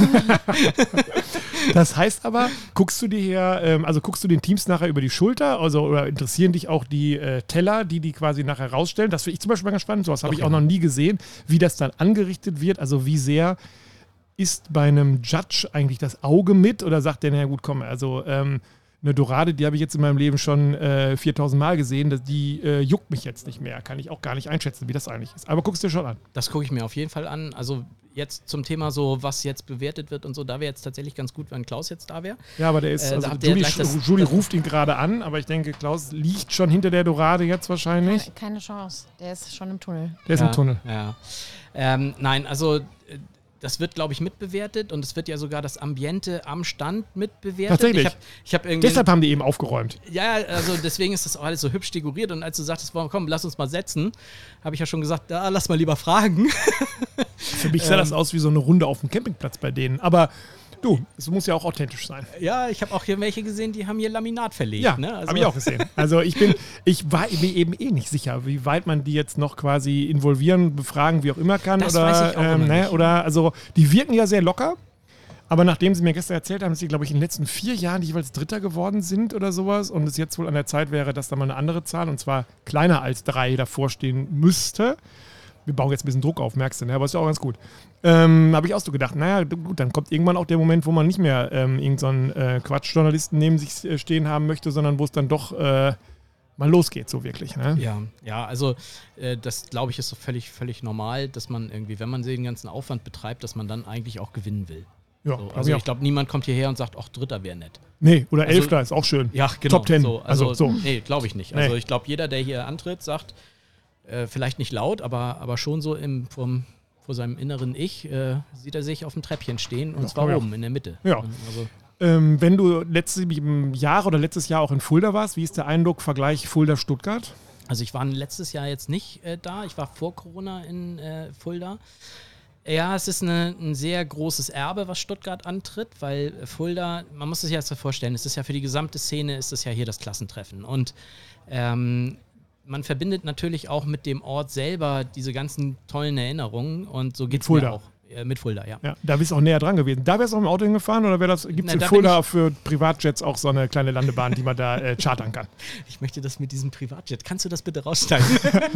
Das heißt aber, guckst du dir hier, ähm, also guckst du den Teams nachher über die Schulter, also oder interessieren dich auch die äh, Teller, die die quasi nachher rausstellen? Das finde ich zum Beispiel ganz spannend. Sowas habe ich auch noch nie gesehen, wie das dann angerichtet wird. Also wie sehr ist bei einem Judge eigentlich das Auge mit oder sagt der, na gut, komm, also ähm, eine Dorade, die habe ich jetzt in meinem Leben schon äh, 4000 Mal gesehen, das- die äh, juckt mich jetzt nicht mehr. Kann ich auch gar nicht einschätzen, wie das eigentlich ist. Aber guckst dir schon an. Das gucke ich mir auf jeden Fall an. Also jetzt zum Thema so, was jetzt bewertet wird und so, da wäre jetzt tatsächlich ganz gut, wenn Klaus jetzt da wäre. Ja, aber der ist, Äh, also Julie, das- Julie ruft ihn gerade an, aber ich denke, Klaus liegt schon hinter der Dorade jetzt wahrscheinlich. Keine, keine Chance. Der ist schon im Tunnel. Der ist ja, im Tunnel. Ja. Ähm, nein, also das wird, glaube ich, mitbewertet und es wird ja sogar das Ambiente am Stand mitbewertet. Tatsächlich? Ich habe ich hab irgendwie. Deshalb haben die eben aufgeräumt. Ja, also deswegen ist das auch alles so hübsch dekoriert. Und als du sagtest, komm, lass uns mal setzen, habe ich ja schon gesagt, ja, lass mal lieber fragen. Für mich sah das Ähm. aus wie so eine Runde auf dem Campingplatz bei denen. Aber du, es muss ja auch authentisch sein. ja, ich habe auch hier welche gesehen, die haben hier Laminat verlegt. Ja, ne? also, habe ich auch gesehen. Also ich bin, ich war mir eben eh nicht sicher, wie weit man die jetzt noch quasi involvieren, befragen, wie auch immer kann. Das oder, weiß ich auch ähm, immer ne, nicht. oder also die wirken ja sehr locker. Aber nachdem sie mir gestern erzählt haben, dass sie, glaube ich, in den letzten vier Jahren jeweils Dritter geworden sind oder sowas und es jetzt wohl an der Zeit wäre, dass da mal eine andere Zahl, und zwar kleiner als drei, davor stehen müsste. Wir bauen jetzt ein bisschen Druck auf, merkst du, ne? aber ist ja auch ganz gut. Ähm, habe ich auch so gedacht, naja, gut, dann kommt irgendwann auch der Moment, wo man nicht mehr ähm, irgendeinen so äh, Quatschjournalisten neben sich äh, stehen haben möchte, sondern wo es dann doch äh, mal losgeht, so wirklich. Ne? Ja, ja, also äh, das glaube ich ist so völlig, völlig normal, dass man irgendwie, wenn man den ganzen Aufwand betreibt, dass man dann eigentlich auch gewinnen will. Ja, So, also ich ich glaube, niemand kommt hierher und sagt, ach, Dritter wäre nett. Nee, oder Also- Elfter ist auch schön. Ja, genau. Top Ten. So, also, Also, so. Nee, glaube ich nicht. Nee. Also ich glaube, jeder, der hier antritt, sagt, äh, vielleicht nicht laut, aber, aber schon so im, vom, vor seinem inneren Ich, äh, sieht er sich auf dem Treppchen stehen und Ja, zwar ich oben in der Mitte. Ja. Also, Ähm, wenn du letztes Jahr oder letztes Jahr auch in Fulda warst, wie ist der Eindruck, Vergleich Fulda-Stuttgart? also ich war letztes Jahr jetzt nicht äh, da, ich war vor Corona in äh, Fulda. Ja, es ist eine, ein sehr großes Erbe, was Stuttgart antritt, weil Fulda, man muss sich jetzt vorstellen, es ist ja für die gesamte Szene, ist es ja hier das Klassentreffen. Und ähm, man verbindet natürlich auch mit dem Ort selber diese ganzen tollen Erinnerungen und so geht es mir auch. Äh, mit Fulda, ja. Ja, da bist du auch näher dran gewesen. Da wärst du auch im Auto hingefahren oder gibt es in da Fulda für Privatjets auch so eine kleine Landebahn, die man da äh, chartern kann? Ich möchte das mit diesem Privatjet. Kannst du das bitte raussteigen?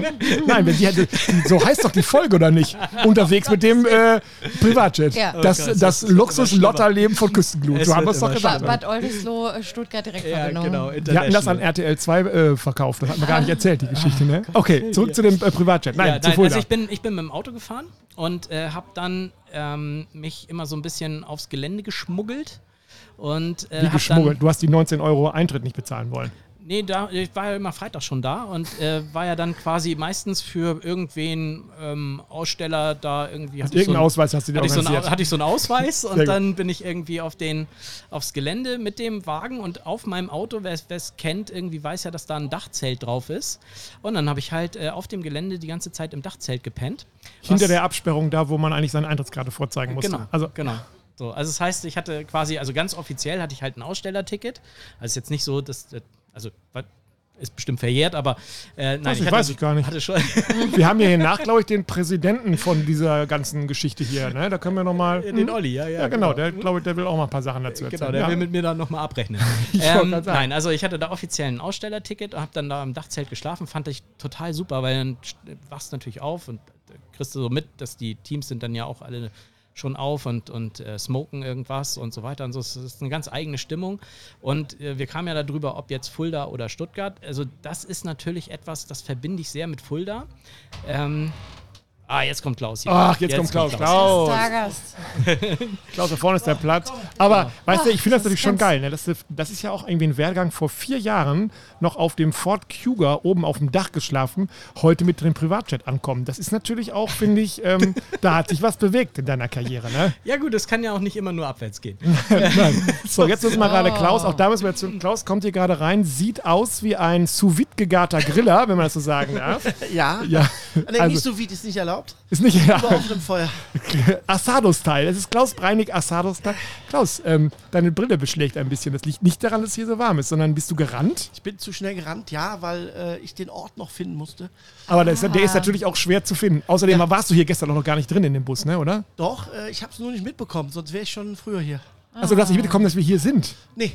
Nein, wenn die hätte, so heißt doch die Folge, oder nicht? Unterwegs mit dem äh, Privatjet. Ja. Oh Das, Gott, das, das Luxus-Lotterleben von Küstenglut. So haben wir es doch gesagt. Ba Bad Oldesloe, äh, Stuttgart Direktverbindung. genau. Wir hatten das an RTL 2 äh, verkauft. Das hat man gar nicht erzählt, die Geschichte. Ne? Okay, zurück zu dem äh, Privatjet. Nein, ja, zu nein Fulda. also ich bin, ich bin mit dem Auto gefahren und äh, habe dann ähm, mich immer so ein bisschen aufs Gelände geschmuggelt. Und, äh, Wie geschmuggelt. Du hast die 19 Euro Eintritt nicht bezahlen wollen. Nee, da, ich war ja immer Freitag schon da und äh, war ja dann quasi meistens für irgendwen ähm, Aussteller da irgendwie. hatte ich Irgendeinen so Ausweis hast du dir hatte ich, so organisiert. einen, hatte ich so einen Ausweis und dann bin ich irgendwie auf den, aufs Gelände mit dem Wagen und auf meinem Auto, wer es kennt, irgendwie weiß ja, dass da ein Dachzelt drauf ist. Und dann habe ich halt äh, auf dem Gelände die ganze Zeit im Dachzelt gepennt. Hinter der Absperrung, da wo man eigentlich seine Eintrittskarte vorzeigen musste. Genau, Also, genau. So, also das heißt, ich hatte quasi, also ganz offiziell hatte ich halt ein Ausstellerticket. Also ist jetzt nicht so, dass, äh, also ist bestimmt verjährt, aber äh, nein, Weiß ich, hatte, weiß ich gar nicht. Wir haben ja hier nach, glaube ich, den Präsidenten von dieser ganzen Geschichte hier. Ne? Da können wir nochmal. den Olli, ja, ja. Ja, genau. Der, glaube ich, der will auch mal ein paar Sachen dazu erzählen. Genau, der ja. will mit mir dann nochmal abrechnen. ähm, nein, also ich hatte da offiziell ein Ausstellerticket und habe dann da im Dachzelt geschlafen. Fand ich total super, weil dann st- wachst du natürlich auf und äh, kriegst du so mit, dass die Teams sind dann ja auch alle schon auf und, und äh, smoken irgendwas und so weiter. Und so. Es ist eine ganz eigene Stimmung. Und äh, wir kamen ja darüber, ob jetzt Fulda oder Stuttgart. Also das ist natürlich etwas, das verbinde ich sehr mit Fulda. Ähm, Ah, jetzt kommt Klaus hier. Ach, jetzt, kommt Klaus. Klaus. Stargast. Klaus, da vorne ist der Platz. Aber, weißt du, ich finde das das natürlich schon geil. Ne? Das, ist- das ist ja auch irgendwie ein Wehrgang vor vier Jahren noch auf dem Ford Cougar oben auf dem Dach geschlafen, heute mit dem Privatjet ankommen. Das ist natürlich auch, finde ich, ähm, da hat sich was bewegt in deiner Karriere. Ne? Ja gut, es kann ja auch nicht immer nur abwärts gehen. Nein. So, jetzt müssen wir gerade Oh. Klaus, auch da müssen wir zu. Klaus kommt hier gerade rein, sieht aus wie ein sous vide gegarter Griller, wenn man das so sagen darf. Ja. Ja, Nee, nicht also, so wie ist nicht erlaubt. Ist nicht ja, Über offenem Feuer. Asado-Style. Es ist Klaus Breinig Asado-Style. Klaus, ähm, deine Brille beschlägt ein bisschen. Das liegt nicht daran, dass es hier so warm ist, sondern bist du gerannt? Ich bin zu schnell gerannt, ja, weil äh, ich den Ort noch finden musste. Aber der ist, der ist natürlich auch schwer zu finden. Außerdem warst du hier gestern auch noch gar nicht drin in dem Bus, ne, oder? Doch, äh, ich habe es nur nicht mitbekommen, sonst wäre ich schon früher hier. Also du hast nicht mitbekommen, dass wir hier sind. Nee,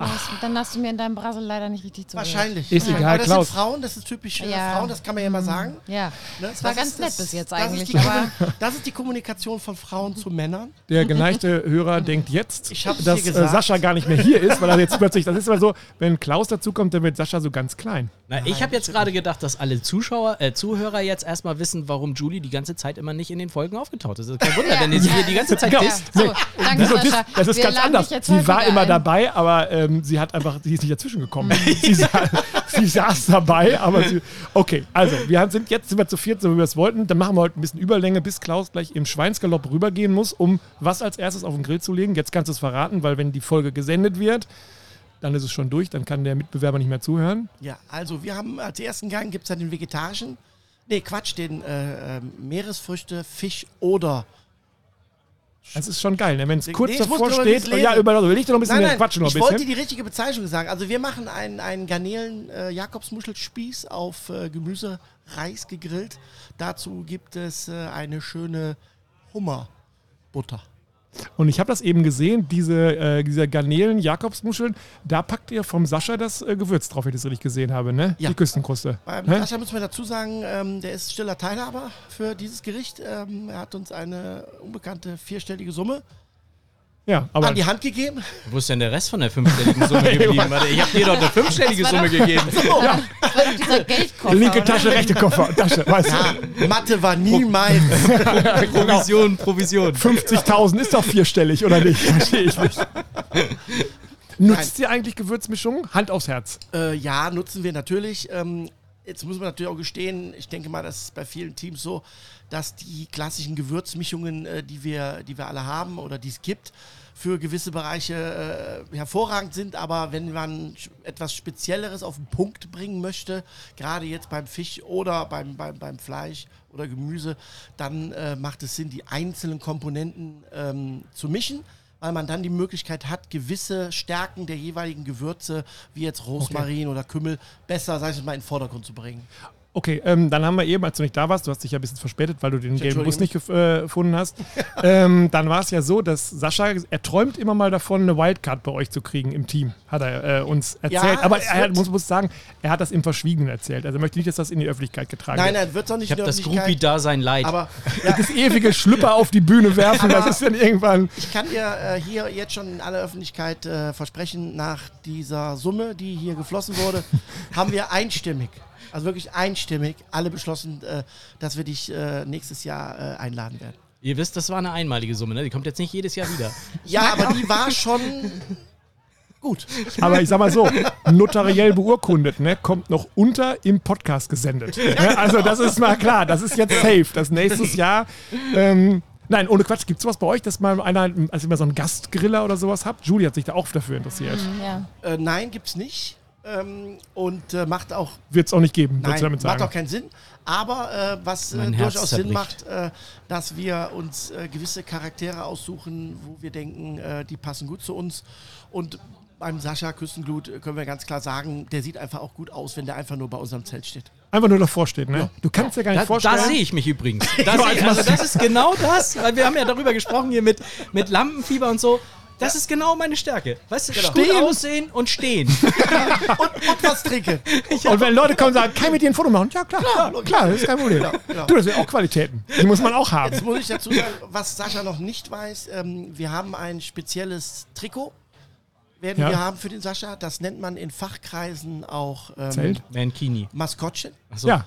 hast, dann hast du mir in deinem Brasel leider nicht richtig zugehört. wahrscheinlich. Ist Ja. egal, Aber das Klaus. sind Frauen, das ist typisch äh, Ja. Frauen, das kann man ja mal sagen. Ja, Ne? das war Das ganz ist nett das- bis jetzt das ist eigentlich. die- Aber Das ist die Kommunikation von Frauen zu Männern. Der geneigte Hörer denkt jetzt, dass äh. Sascha gar nicht mehr hier ist, weil er jetzt plötzlich, das ist immer so, wenn Klaus dazukommt, dann wird Sascha so ganz klein. Na, ich habe jetzt gerade gedacht, dass alle Zuschauer, äh, Zuhörer jetzt erstmal wissen, warum Julie die ganze Zeit immer nicht in den Folgen aufgetaucht ist. Das ist kein Wunder, Ja. wenn ihr sie hier die ganze Zeit Ja. disst. so, danke Sascha. das ist Wir ganz anders. Sie war immer ein. dabei, aber ähm, sie hat einfach, sie ist nicht dazwischen gekommen. sie, sa sie saß dabei, aber sie. Okay, also wir sind jetzt sind wir zu viert, so wie wir es wollten. Dann machen wir heute ein bisschen Überlänge, bis Klaus gleich im Schweinsgalopp rübergehen muss, um was als erstes auf den Grill zu legen. Jetzt kannst du es verraten, weil wenn die Folge gesendet wird, dann ist es schon durch, dann kann der Mitbewerber nicht mehr zuhören. Ja, also wir haben als ersten Gang gibt es ja den vegetarischen, nee Quatsch, den äh, ähm, Meeresfrüchte, Fisch oder Das ist schon geil, ne? wenn es Nee, kurz muss davor steht. bisschen Ja, über, will ich dir noch ein bisschen Nein, nein, quatschen noch ich ein wollte bisschen. die richtige Bezeichnung sagen. Also wir machen einen, einen Garnelen-Jakobsmuschelspieß auf äh, Gemüsereis gegrillt. Dazu gibt es äh, eine schöne Hummerbutter. Und ich habe das eben gesehen, diese, äh, diese Garnelen, Jakobsmuscheln, da packt ihr vom Sascha das äh, Gewürz drauf, wenn ich das richtig gesehen habe, ne? Ja. Die Küstenkruste. Beim Hä? Sascha müssen wir dazu sagen, ähm, der ist stiller Teilhaber für dieses Gericht. Ähm, er hat uns eine unbekannte vierstellige Summe Ja, aber an die Hand gegeben. Wo ist denn der Rest von der fünfstelligen Summe geblieben? Warte, ich habe dir doch eine fünfstellige Summe gegeben. das war doch dieser Geldkoffer. linke oder? Tasche, rechte Koffer, Tasche, weißt Ja, Mathe war nie meins. Provision, Provision. du? 50.000 ist doch vierstellig, oder nicht? Verstehe ich nicht. Nutzt ihr eigentlich Gewürzmischungen? Hand aufs Herz. Äh, ja, nutzen wir natürlich. Ähm, jetzt muss man natürlich auch gestehen, ich denke mal, das ist bei vielen Teams so, dass die klassischen Gewürzmischungen, äh, die, wir, die wir alle haben oder die es gibt, für gewisse Bereiche äh, hervorragend sind. Aber wenn man etwas Spezielleres auf den Punkt bringen möchte, gerade jetzt beim Fisch oder beim, beim, beim Fleisch oder Gemüse, dann äh, macht es Sinn, die einzelnen Komponenten ähm, zu mischen weil man dann die Möglichkeit hat, gewisse Stärken der jeweiligen Gewürze, wie jetzt Rosmarin oder Kümmel, besser, sag ich mal, in den Vordergrund zu bringen. Okay, ähm, dann haben wir eben, als du nicht da warst, du hast dich ja ein bisschen verspätet, weil du den gelben entschuldige Bus nicht gef äh, gefunden hast. ähm, dann war es ja so, dass Sascha, er träumt immer mal davon, eine Wildcard bei euch zu kriegen im Team, hat er äh, uns erzählt. Ja, Aber er hat, wird- muss, muss sagen, er hat das im Verschwiegenen erzählt. Also er möchte nicht, dass das in die Öffentlichkeit getragen Nein, wird. nein, wird es auch nicht Ich habe in das Öffentlichkeit, Groupie-Dasein leid. Aber ja, Das ewige Schlüpper auf die Bühne werfen, das ist dann irgendwann. ich kann dir äh, hier jetzt schon in aller Öffentlichkeit äh, versprechen, nach dieser Summe, die hier geflossen wurde, haben wir einstimmig, also wirklich einstimmig, alle beschlossen, äh, dass wir dich äh, nächstes Jahr äh, einladen werden. Ihr wisst, das war eine einmalige Summe, ne? Die kommt jetzt nicht jedes Jahr wieder. Ja, aber die war schon gut. Aber ich sag mal so, notariell beurkundet, ne, kommt noch unter im Podcast gesendet. Ne? Also das ist mal klar, das ist jetzt safe. Das nächstes Jahr. Ähm, nein, ohne Quatsch, gibt es sowas bei euch, dass mal einer, als ihr mal so einen Gastgriller oder sowas habt? Julie hat sich da auch dafür interessiert. Ja. Äh, nein, gibt's nicht. Ähm, und äh, macht auch Wird es auch nicht geben, Nein, du damit macht sagen. auch keinen Sinn. Aber äh, was äh, durchaus Sinn macht, äh, dass wir uns äh, gewisse Charaktere aussuchen, wo wir denken, äh, die passen gut zu uns. Und beim Sascha Küstenglut können wir ganz klar sagen, der sieht einfach auch gut aus, wenn der einfach nur bei unserem Zelt steht. Einfach nur davor steht, ne? Du kannst dir gar nicht Da, vorstellen. da sehe ich mich übrigens. Da ich, also das ist genau das, weil wir haben ja darüber gesprochen hier mit, mit Lampenfieber und so. Das ist genau meine Stärke. Weißt du, gut Stehen. aussehen und stehen. Und, und was trinke. Und wenn Leute kommen und sagen, kann ich mit dir ein Foto machen? Ja, klar, klar, klar das ist kein Problem. genau. Du, das sind auch Qualitäten. Die muss man auch haben. Jetzt muss ich dazu sagen, was Sascha noch nicht weiß, ähm, wir haben ein spezielles Trikot, werden Ja. wir haben für den Sascha. Das nennt man in Fachkreisen auch ähm, Zelt? Mankini. Maskottchen. Achso. Ja.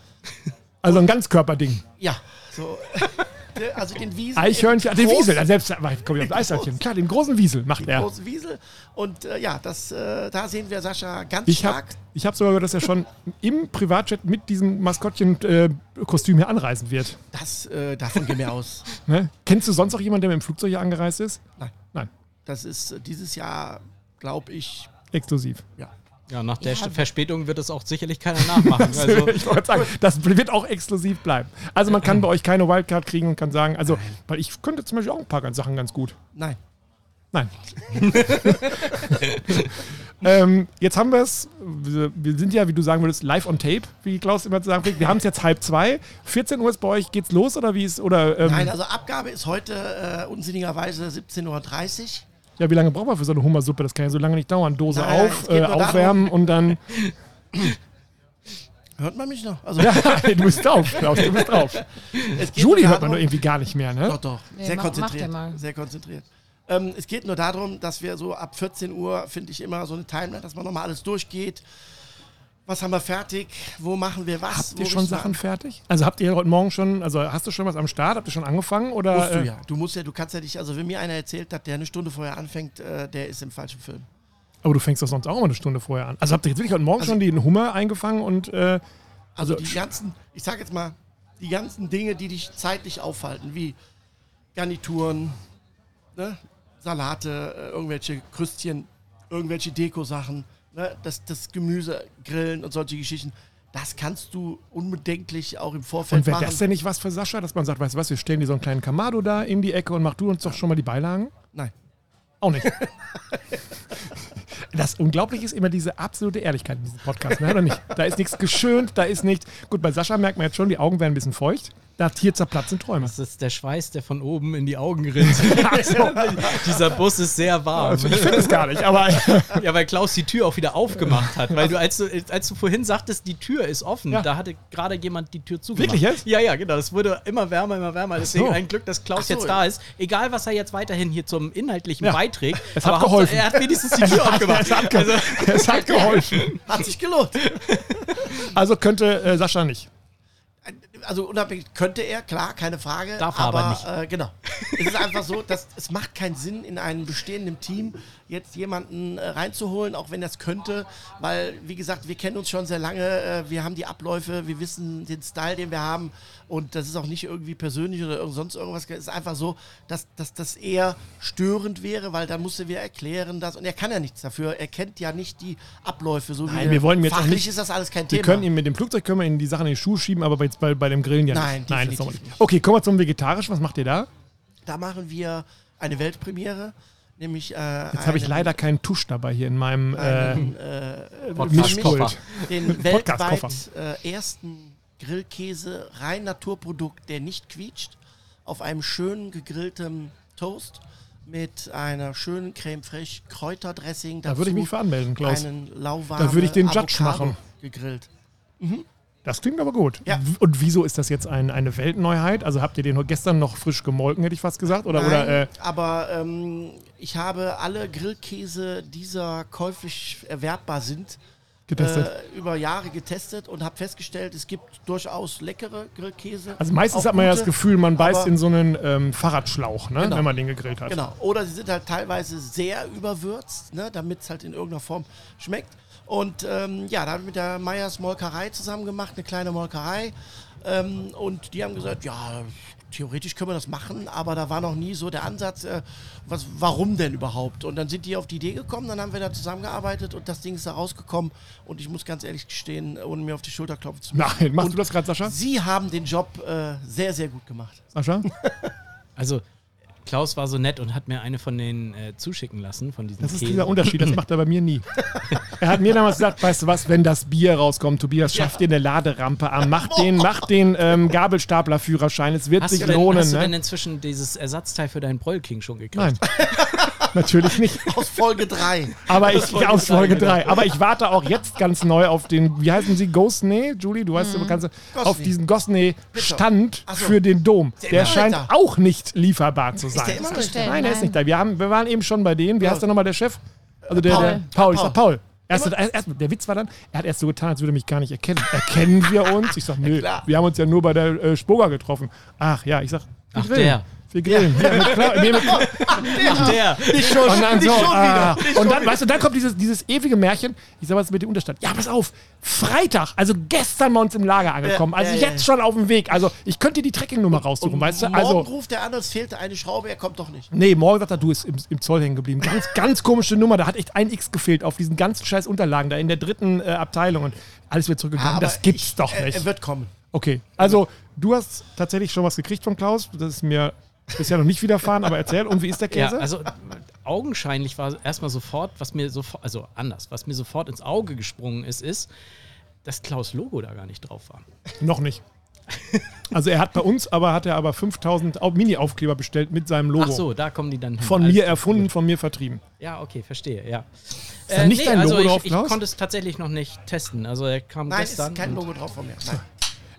Also ein Ganzkörperding. Ja, so. also den Wiesel. Eichhörnchen, im den großen- Wiesel, selbst komm ich aufs Eichhörnchen. Klar, den großen Wiesel macht Den er. großen Wiesel. Und äh, ja, das, äh, da sehen wir Sascha ganz Ich habe stark. ich hab sogar gehört, dass er schon im Privatjet mit diesem Maskottchen-Kostüm hier anreisen wird. Das, äh, davon gehen wir aus. Ne? Kennst du sonst noch jemanden, der mit dem Flugzeug hier angereist ist? Nein. Nein, Das ist äh, dieses Jahr, glaube ich, exklusiv. ja. Ja, nach der Ja. Verspätung wird es auch sicherlich keiner nachmachen. Also, ich wollte sagen, das wird auch exklusiv bleiben. Also man kann bei euch keine Wildcard kriegen und kann sagen, also, weil ich könnte zum Beispiel auch ein paar ganz Sachen ganz gut. Nein. Nein. ähm, jetzt haben wir es, wir, wir sind ja, wie du sagen würdest, live on tape, wie Klaus immer zu sagen pflegt. Wir haben es jetzt halb zwei. 14 Uhr ist bei euch, geht's los oder wie ist, oder, ähm, Nein, also Abgabe ist heute äh, unsinnigerweise 17.30 Uhr. Ja, wie lange braucht man für so eine Hummersuppe? Das kann ja so lange nicht dauern. Dose Nein, nein, auf, äh, nur darum- aufwärmen und dann, Hört man mich noch? Also, ja, du bist drauf, Klaus, du bist drauf. es geht Julie nur hört man doch darum- irgendwie gar nicht mehr, ne? Doch, doch. Nee, sehr mach- mach konzentriert. mal. Sehr konzentriert. Ähm, es geht nur darum, dass wir so ab 14 Uhr, finde ich, immer so eine Timeline, dass man nochmal alles durchgeht. Was haben wir fertig? Wo machen wir was? Habt ihr schon Sachen an? fertig? Also habt ihr heute Morgen schon, also hast du schon was am Start? Habt ihr schon angefangen? Oder, Musst du äh, ja. Du musst ja, du kannst ja nicht, also wenn mir einer erzählt hat, der eine Stunde vorher anfängt, äh, der ist im falschen Film. Aber du fängst doch sonst auch immer eine Stunde vorher an. Also habt ihr jetzt wirklich heute Morgen Also- schon den Hummer eingefangen und äh, Also, Also- die ganzen, ich sag jetzt mal, die ganzen Dinge, die dich zeitlich aufhalten, wie Garnituren, ne? Salate, äh, irgendwelche Krüstchen, irgendwelche Deko-Sachen, ne? das, das Gemüse, Grillen und solche Geschichten, das kannst du unbedenklich auch im Vorfeld Und wäre machen. das denn nicht was für Sascha, dass man sagt, weißt du was, wir stellen dir so einen kleinen Kamado da in die Ecke und mach du uns doch schon mal die Beilagen? Nein. Auch nicht. Das Unglaubliche ist immer diese absolute Ehrlichkeit in diesem Podcast, ne? oder nicht? Da ist nichts geschönt, da ist nicht. Gut, bei Sascha merkt man jetzt schon, die Augen werden ein bisschen feucht. Da hier zerplatzen Träume. das ist der Schweiß, der von oben in die Augen rinnt. Dieser Bus ist sehr warm. Also ich finde es gar nicht, aber Ja, weil Klaus die Tür auch wieder aufgemacht hat. Weil du, als du, als du vorhin sagtest, die Tür ist offen, Ja. da hatte gerade jemand die Tür zugemacht. Wirklich jetzt? Ja, ja, genau. Es wurde immer wärmer, immer wärmer. Deswegen so. ein Glück, dass Klaus so. jetzt da ist. Egal, was er jetzt weiterhin hier zum Inhaltlichen Ja. beiträgt. Es hat geholfen. Er hat wenigstens die Tür aufgemacht. es hat, ge es hat geholfen. Hat sich gelohnt. Also könnte äh, Sascha nicht. Also unabhängig könnte er, klar, keine Frage. Darf er aber aber nicht. Äh, genau. es ist einfach so, dass es macht keinen Sinn, in einem bestehenden Team jetzt jemanden äh, reinzuholen, auch wenn das könnte, weil, wie gesagt, wir kennen uns schon sehr lange, äh, wir haben die Abläufe, wir wissen den Style, den wir haben und das ist auch nicht irgendwie persönlich oder sonst irgendwas. Es ist einfach so, dass, dass das eher störend wäre, weil dann musste wir erklären das und er kann ja nichts dafür. Er kennt ja nicht die Abläufe so Nein, wie wir wollen jetzt Fachlich nicht- ist das alles kein Wir Thema. können ihm mit dem Flugzeug können wir ihm die Sachen in die Schuhe schieben, aber jetzt bei, bei dem Grillen ja Nein, nicht. Nein, das nicht. nicht. Okay, kommen wir zum Vegetarischen. Was macht ihr da? Da machen wir eine Weltpremiere, nämlich äh, Jetzt habe ich leider keinen Tusch dabei hier in meinem äh, einen, äh. Mischpult. den weltweit äh, ersten Grillkäse, rein Naturprodukt, der nicht quietscht, auf einem schönen gegrillten Toast mit einer schönen Creme fraiche Kräuterdressing. Da würde ich mich für anmelden, Klaus. Einen lauwarmen Da würde ich den Judge Avocado machen. Gegrillt. Das klingt aber gut. Ja. Und wieso ist das jetzt ein, eine Weltneuheit? Also habt ihr den nur gestern noch frisch gemolken, hätte ich fast gesagt? Oder, Nein, oder äh, aber ähm, ich habe alle Grillkäse, die käuflich erwerbbar sind, äh, über Jahre getestet und habe festgestellt, es gibt durchaus leckere Grillkäse. also meistens hat man ja das Gefühl, man beißt in so einen ähm, Fahrradschlauch, ne, Genau. wenn man den gegrillt hat. Genau. Oder sie sind halt teilweise sehr überwürzt, ne, damit es halt in irgendeiner Form schmeckt. Und ähm, ja, da habe ich mit der Meyers Molkerei zusammen gemacht, eine kleine Molkerei. Ähm, und die haben gesagt, ja, theoretisch können wir das machen, aber da war noch nie so der Ansatz, äh, was, warum denn überhaupt? Und dann sind die auf die Idee gekommen, dann haben wir da zusammengearbeitet und das Ding ist da rausgekommen. Und ich muss ganz ehrlich gestehen, ohne mir auf die Schulter klopfen zu müssen. Nein, machst du das gerade, Sascha? Sie haben den Job äh, sehr, sehr gut gemacht. Sascha? Also, Klaus war so nett und hat mir eine von denen äh, zuschicken lassen, von diesen Das ist Käsen. dieser Unterschied, das macht er bei mir nie. Er hat mir damals gesagt, weißt du was, wenn das Bier rauskommt, Tobias, schaff dir eine Laderampe an, mach den, mach den ähm, Gabelstaplerführerschein, es wird Hast, sich denn, lohnen. hast du denn Ne? inzwischen dieses Ersatzteil für deinen Broilking schon gekriegt? Nein, natürlich nicht. Aus Folge 3. Aber ich, Folge aus drei, Folge genau. 3. Aber ich warte auch jetzt ganz neu auf den, wie heißen sie, Gosney? Julie, du weißt, du kannst auf diesen Gosney-Stand so. für den Dom. der Der scheint da? auch nicht lieferbar zu sein. der immer noch Bestellt, Nein, der ist nicht da. Wir, haben, wir waren eben schon bei denen. Wie heißt der nochmal der Chef? Also der, Paul. der Paul. Ich sag Paul. Erst, erst, der Witz war dann, er hat erst so getan, als würde er mich gar nicht erkennen. Erkennen wir uns? Ich sag, nö, klar. wir haben uns ja nur bei der äh, Spoga getroffen. Ach ja, ich sag, Ach, der. Wir grillen. Ja. mit Kla- nee, mit, Ach, der. Nicht schon, und dann so, schon ah. wieder. Und dann, weißt du, dann kommt dieses, dieses ewige Märchen. Ich sag was mit dem Unterstand. Ja, pass auf, Freitag, also gestern bei uns im Lager angekommen, Ja, also ja, ja. jetzt schon auf dem Weg. Also ich könnte dir die Tracking-Nummer raussuchen, weißt du? Morgen Also, ruft der an, es fehlte eine Schraube, er kommt doch nicht. nee, morgen sagt er, du ist im, im Zoll hängen geblieben. Ganz, ganz komische Nummer, da hat echt ein X gefehlt auf diesen ganzen scheiß Unterlagen da in der dritten äh, Abteilung und alles wird zurückgegangen. Das gibt's ich- doch er- nicht. Er wird kommen. Okay, also du hast tatsächlich schon was gekriegt von Klaus. Das ist mir bisher noch nicht widerfahren, aber erzähl, und wie ist der Ja, Käse? also augenscheinlich war erstmal sofort, was mir sofort, also anders, was mir sofort ins Auge gesprungen ist, ist, dass Klaus Logo da gar nicht drauf war. Noch nicht. Also er hat bei uns, aber hat er aber 5000 Au- Mini-Aufkleber bestellt mit seinem Logo. Ach so, da kommen die dann hin. Von mir gut. erfunden, von mir vertrieben. Ja, okay, verstehe, ja. Ist da nicht dein also Logo ich, drauf, ich Klaus? konnte es tatsächlich noch nicht testen. Also er kam Nein, gestern. ist kein Logo drauf von mir. Nein.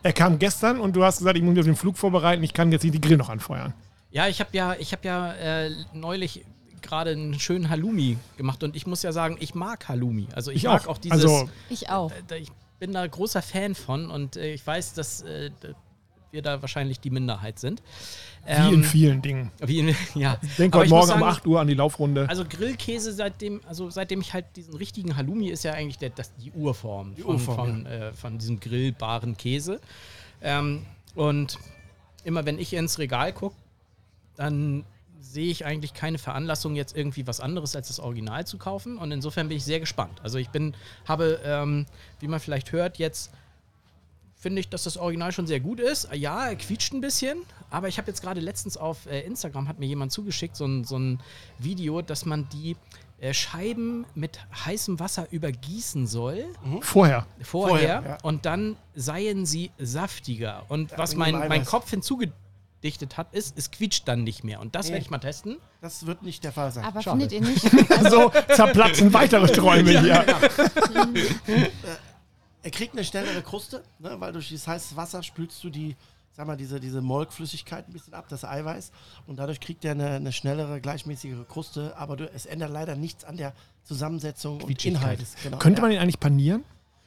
Er kam gestern und du hast gesagt, ich muss mich auf den Flug vorbereiten, ich kann jetzt nicht die Grill noch anfeuern. Ja, ich habe ja, ich habe ja äh, neulich gerade einen schönen Halloumi gemacht und ich muss ja sagen, ich mag Halloumi. Also ich, Ich mag auch. auch, dieses. Also- Ich auch. äh, ich bin da großer Fan von und äh, ich weiß, dass äh, wir da wahrscheinlich die Minderheit sind. Wie in vielen Dingen. Wie in, ja. Ich denke heute Morgen um sagen, 8 Uhr an die Laufrunde. Also Grillkäse, seitdem, also seitdem ich halt diesen richtigen Halloumi ist ja eigentlich der, das, die Urform, von, Urform, von, äh, von diesem grillbaren Käse. Ähm, und immer wenn ich ins Regal gucke, dann sehe ich eigentlich keine Veranlassung, jetzt irgendwie was anderes als das Original zu kaufen. Und insofern bin ich sehr gespannt. Also ich bin, habe, ähm, wie man vielleicht hört, jetzt finde ich, dass das Original schon sehr gut ist. Ja, er quietscht ein bisschen, aber ich habe jetzt gerade letztens auf äh, Instagram hat mir jemand zugeschickt, so ein, so ein Video, dass man die äh, Scheiben mit heißem Wasser übergießen soll Vorher. vorher, Vorher, ja. und dann seien sie saftiger. Und was wegen mein, mein. Kopf hinzugedichtet hat, ist, es quietscht dann nicht mehr. Und das Nee. werde ich mal testen. Das wird nicht der Fall sein. Aber Schade. findet ihr nicht? So zerplatzen weitere Träume hier. Er kriegt eine schnellere Kruste, ne, weil durch dieses heiße Wasser spülst du die, sag mal, diese, diese Molkflüssigkeit ein bisschen ab, das Eiweiß. Und dadurch kriegt er eine, eine schnellere, gleichmäßigere Kruste. Aber du, es ändert leider nichts an der Zusammensetzung und. Inhalt. Genau, Könnte ja. man ihn eigentlich panieren?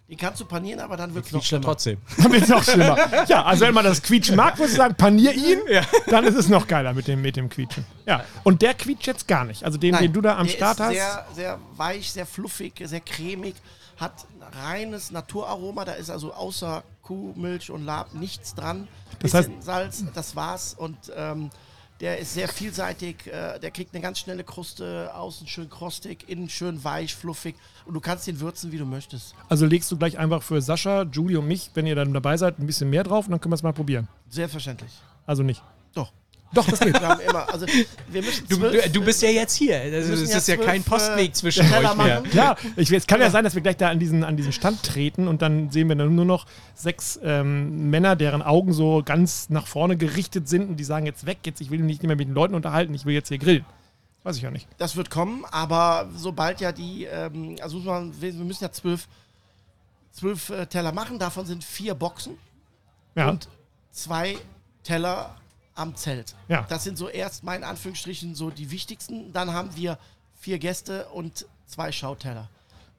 Den kannst du panieren, aber dann wird es noch er schlimmer. trotzdem. Dann wird es noch schlimmer. Ja, also wenn man das Quietschen mag, muss ich sagen, panier ihn, dann ist es noch geiler mit dem, mit dem Quietschen. Ja, und der quietscht jetzt gar nicht. Also den, Nein, den du da am der Start ist hast. Sehr, sehr weich, sehr fluffig, sehr cremig, hat ein reines Naturaroma. Da ist also außer Kuhmilch und Lab nichts dran. Das Bisschen Salz, das war's. Und ähm, der ist sehr vielseitig. Äh, der kriegt eine ganz schnelle Kruste, außen schön krostig, innen schön weich, fluffig. Und du kannst ihn würzen, wie du möchtest. Also legst du gleich einfach für Sascha, Julie und mich, wenn ihr dann dabei seid, ein bisschen mehr drauf und dann können wir es mal probieren. Selbstverständlich. Also nicht. Doch. Doch, das geht. Wir haben immer, also wir müssen Du, zwölf, du, du bist ja jetzt hier. Das, müssen ist- ja ja kein Postweg äh, zwischen Teller euch mehr. machen. Ja, ich, es kann ja sein, dass wir gleich da an diesen, an diesen Stand treten und dann sehen wir dann nur noch sechs ähm, Männer, deren Augen so ganz nach vorne gerichtet sind und die sagen jetzt weg, jetzt ich will mich nicht mehr mit den Leuten unterhalten, ich will jetzt hier grillen. Weiß ich auch nicht. Das wird kommen, aber sobald ja die, ähm, also muss man, wir müssen ja zwölf, zwölf äh, Teller machen, davon sind vier Boxen Ja, und zwei Teller am Zelt. Ja. Das sind so erst mal in Anführungsstrichen so die wichtigsten. Dann haben wir vier Gäste und zwei Schauteller.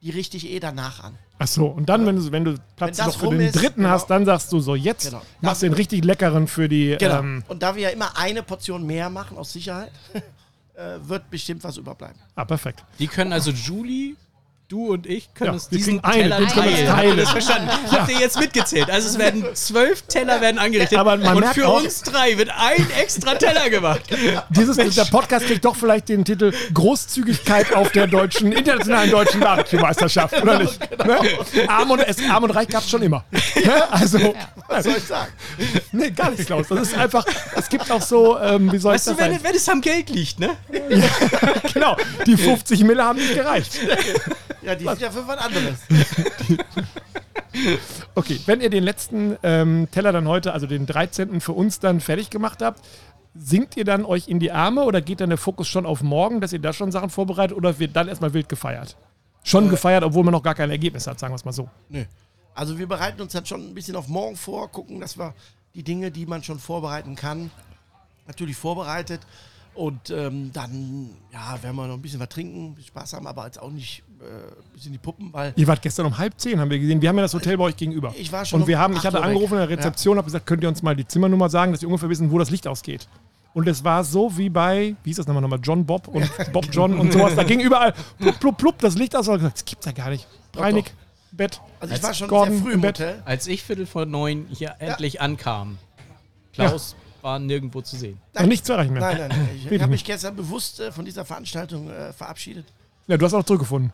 Die richte ich eh danach an. ach so. Und dann, wenn du, wenn du Platz Wenn noch für den ist, dritten genau. hast, dann sagst du so, jetzt Genau. machst du den richtig leckeren für die. Genau. Ähm, und da wir ja immer eine Portion mehr machen, aus Sicherheit, äh, wird bestimmt was überbleiben. ah, perfekt. Die können also Julie, du und ich können Ja, uns wir diesen Teller wir teilen. teilen. Das verstanden? Habt ihr jetzt mitgezählt? Also es werden zwölf Teller werden angerichtet Aber man und merkt für auch- uns drei wird ein extra Teller gemacht. Dieses, der Podcast kriegt doch vielleicht den Titel Großzügigkeit auf der deutschen, internationalen deutschen Barbecue-Meisterschaft, oder nicht? Ne? Arm, und, es, Arm und Reich gab es schon immer. Ne? Also, Was soll ich sagen? nee, gar nicht, Klaus. Das ist einfach, es gibt auch so, ähm, wie soll Weißt ich du, das wenn, sagen? wenn es am Geld liegt, ne? Genau, die 50 Mille haben nicht gereicht. Ja, die sind ja für was anderes. Okay, wenn ihr den letzten ähm, Teller dann heute, also den 13. für uns dann fertig gemacht habt, sinkt ihr dann euch in die Arme oder geht dann der Fokus schon auf morgen, dass ihr da schon Sachen vorbereitet oder wird dann erstmal wild gefeiert? Schon gefeiert, obwohl man noch gar kein Ergebnis hat, sagen wir es mal so. Nö. Also wir bereiten uns dann schon ein bisschen auf morgen vor, gucken, dass wir die Dinge, die man schon vorbereiten kann, natürlich vorbereitet. Und ähm, dann, ja, werden wir noch ein bisschen was trinken, Spaß haben, aber jetzt auch nicht äh, bisschen die Puppen, weil Ihr wart gestern um halb zehn, haben wir gesehen. Wir haben ja das Hotel bei euch gegenüber. ich war schon Und wir um haben, ich 8 hatte Uhr weg. angerufen in der Rezeption, habe gesagt, könnt ihr uns mal die Zimmernummer sagen, dass wir ungefähr wissen, wo das Licht ausgeht. Und es war so wie bei, wie hieß das nochmal, nochmal John Bob und Bob John und sowas. Da ging überall plupp, plupp, plupp, das Licht aus. Und gesagt, das gibt's ja gar nicht. Reinig, Bett. Ja. Also ich war schon Gordon sehr früh im Bett. Hotel. Als ich Viertel vor neun hier endlich ankam, Klaus war nirgendwo zu sehen. Noch nicht zu erreichen mehr. Nein, nein, nein. Ich, ich habe mich gestern bewusst äh, von dieser Veranstaltung äh, verabschiedet. Ja, du hast auch zurückgefunden.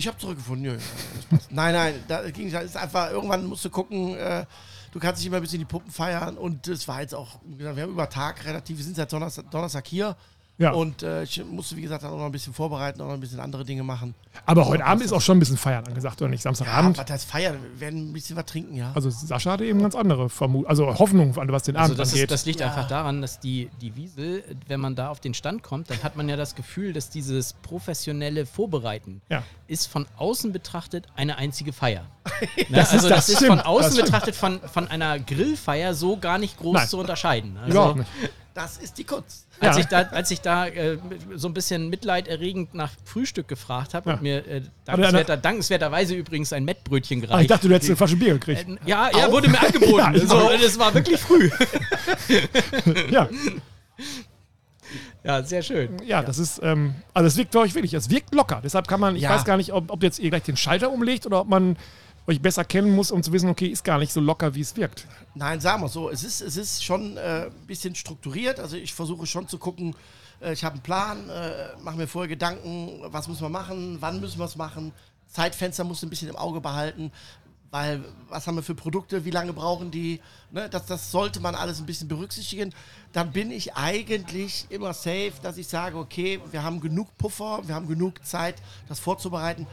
Ich habe zurückgefunden. Das passt. nein, nein, da ging es einfach, irgendwann musst du gucken, äh, du kannst dich immer ein bisschen die Puppen feiern und es war jetzt auch, wir haben über Tag relativ, wir sind seit Donnerstag, Donnerstag hier Ja. und äh, ich musste, wie gesagt, auch noch ein bisschen vorbereiten, auch noch ein bisschen andere Dinge machen. Aber heute Abend ist auch schon ein bisschen Feiern angesagt, oder nicht? Ja, Samstagabend. was heißt feiern? Wir werden ein bisschen was trinken, ja. also Sascha hatte eben ganz andere Vermut also Hoffnung, was den Also Abend das, angeht. ist, das liegt einfach daran, dass die, die Wiesel, wenn man da auf den Stand kommt, dann hat man ja das Gefühl, dass dieses professionelle Vorbereiten ja. ist von außen betrachtet eine einzige Feier. Ne? ist- also das das, ist stimmt, von außen das betrachtet von, von einer Grillfeier so gar nicht groß Nein. zu unterscheiden. Also, Überhaupt nicht. Das ist die Kunst. Als Ja. ich da, als ich da äh, so ein bisschen mitleiderregend nach Frühstück gefragt habe Ja. und mir äh, dankenswerter, dankenswerterweise übrigens ein Mettbrötchen Ah, gereicht. ich dachte, du hättest eine Flasche Bier gekriegt. Äh, ja, ja, wurde mir angeboten. Ja, ich also, auch. das war wirklich früh. ja. Ja, sehr schön. Ja, das ist, ähm, also es wirkt für euch wirklich, es wirkt locker. Deshalb kann man, ich Ja. weiß gar nicht, ob, ob jetzt ihr gleich den Schalter umlegt oder ob man euch besser kennen muss, um zu wissen, okay, ist gar nicht so locker, wie es wirkt. Nein, sagen wir so, es ist, es ist schon äh, ein bisschen strukturiert. Also ich versuche schon zu gucken, äh, ich habe einen Plan, äh, mache mir vorher Gedanken, was müssen wir machen, wann müssen wir es machen. Zeitfenster musst du ein bisschen im Auge behalten, weil was haben wir für Produkte, wie lange brauchen die, ne? das, das sollte man alles ein bisschen berücksichtigen. Dann bin ich eigentlich immer safe, dass ich sage, okay, wir haben genug Puffer, wir haben genug Zeit, das vorzubereiten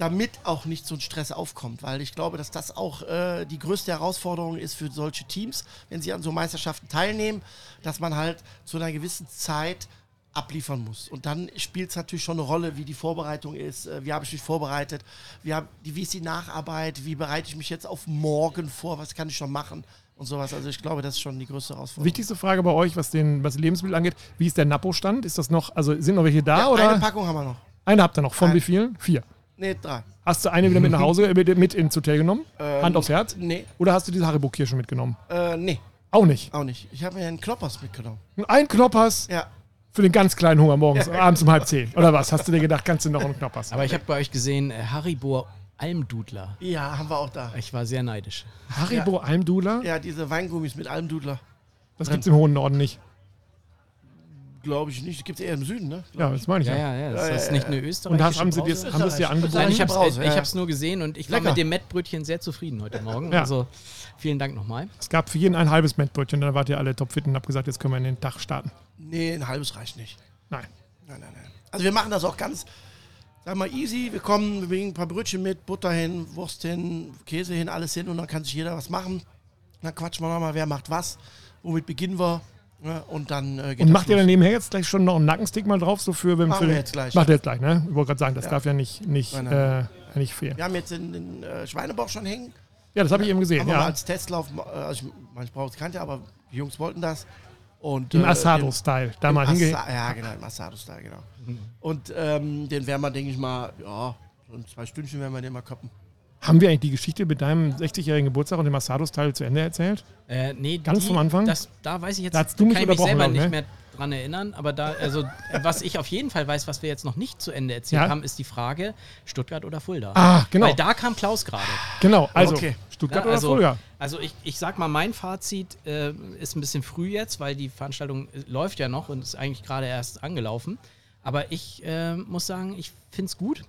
damit auch nicht so ein Stress aufkommt, weil ich glaube, dass das auch äh, die größte Herausforderung ist für solche Teams, wenn sie an so Meisterschaften teilnehmen, dass man halt zu einer gewissen Zeit abliefern muss. Und dann spielt es natürlich schon eine Rolle, wie die Vorbereitung ist, äh, wie habe ich mich vorbereitet, wie, hab, wie ist die Nacharbeit, wie bereite ich mich jetzt auf morgen vor, was kann ich schon machen und sowas. Also ich glaube, das ist schon die größte Herausforderung. Wichtigste Frage bei euch, was den was Lebensmittel angeht, wie ist der Napo-Stand? Ist das noch, also sind noch welche da Ja, oder? eine Packung haben wir noch. Eine habt ihr noch. Von Ein- wie vielen? Vier. Nee, drei. Hast du eine wieder mit nach Hause, äh, mit, mit ins Hotel genommen? Ähm, Hand aufs Herz? Nee, Oder hast du diese Haribo-Kirsche mitgenommen? äh, nee, Auch nicht. auch nicht. Ich habe mir einen Kloppers mitgenommen. Ein Knoppers Ja. für den ganz kleinen Hunger morgens, abends um halb zehn. Oder was? Hast du dir gedacht, kannst du noch einen Knoppers? Aber ich habe bei euch gesehen, äh, Haribo Almdudler. Ja, haben wir auch da. Ich war sehr neidisch. Haribo Almdudler? Ja, diese Weingummis mit Almdudler. Das gibt's im hohen Norden nicht. Glaube ich nicht. Die gibt es eher im Süden, ne? Ja, das meine ich Ja, ja. ja, ja. Das Ja, ist ja, nicht ja. eine Und österreichische hast, haben sie dir Brause. haben sie es dir angeboten? Nein, ich habe Brause, ja, ja. es nur gesehen und ich war Lecker. mit dem Mettbrötchen sehr zufrieden heute Morgen. Ja. Also vielen Dank nochmal. Es gab für jeden ein halbes Mettbrötchen, dann wart ihr alle topfit und habt gesagt, jetzt können wir in den Tag starten. Nee, ein halbes reicht nicht. Nein. Nein, nein, nein. Also wir machen das auch ganz, sag mal, easy. Wir kommen, wir bringen ein paar Brötchen mit, Butter hin, Wurst hin, Käse hin, alles hin und dann kann sich jeder was machen. Dann quatschen wir nochmal, wer macht was, womit beginnen wir. Ne? Und dann äh, geht Und macht ihr dann nebenher jetzt gleich schon noch einen Nackenstick mal drauf, so für wenn Machen für wir jetzt gleich. Macht ihr jetzt gleich, ne? Ich wollte gerade sagen, das Ja. darf ja nicht, nicht, Nein, nein. Äh, nicht fehlen. Wir haben jetzt den, den äh, Schweinebauch schon hängen. Ja, das habe ich eben gesehen, Haben wir mal ja. als Testlauf, äh, also ich, meine Frau es kannte, aber die Jungs wollten das. Und, Im äh, Asado-Style. Da mal hinge Assa- Ja, genau, im Asado-Style, genau. Und ähm, den werden wir, denke ich mal, ja, so in zwei Stündchen werden wir den mal koppen. Haben wir eigentlich die Geschichte mit deinem 60-jährigen Geburtstag und dem Asado-Style zu Ende erzählt? Äh, nee, Ganz vom Anfang? Das, da weiß ich jetzt, Da hast du mich kann ich mich selber glaub ich, nicht ne? mehr dran erinnern. Aber da, also, äh, was ich auf jeden Fall weiß, was wir jetzt noch nicht zu Ende erzählt Ja. haben, ist die Frage Stuttgart oder Fulda. Ah, genau. Weil da kam Klaus gerade. Genau, also Okay. Stuttgart Ja, oder also, Fulda? Also ich, ich sag mal, mein Fazit äh, ist ein bisschen früh jetzt, weil die Veranstaltung äh, läuft ja noch und ist eigentlich gerade erst angelaufen. Aber ich äh, muss sagen, ich finde es gut.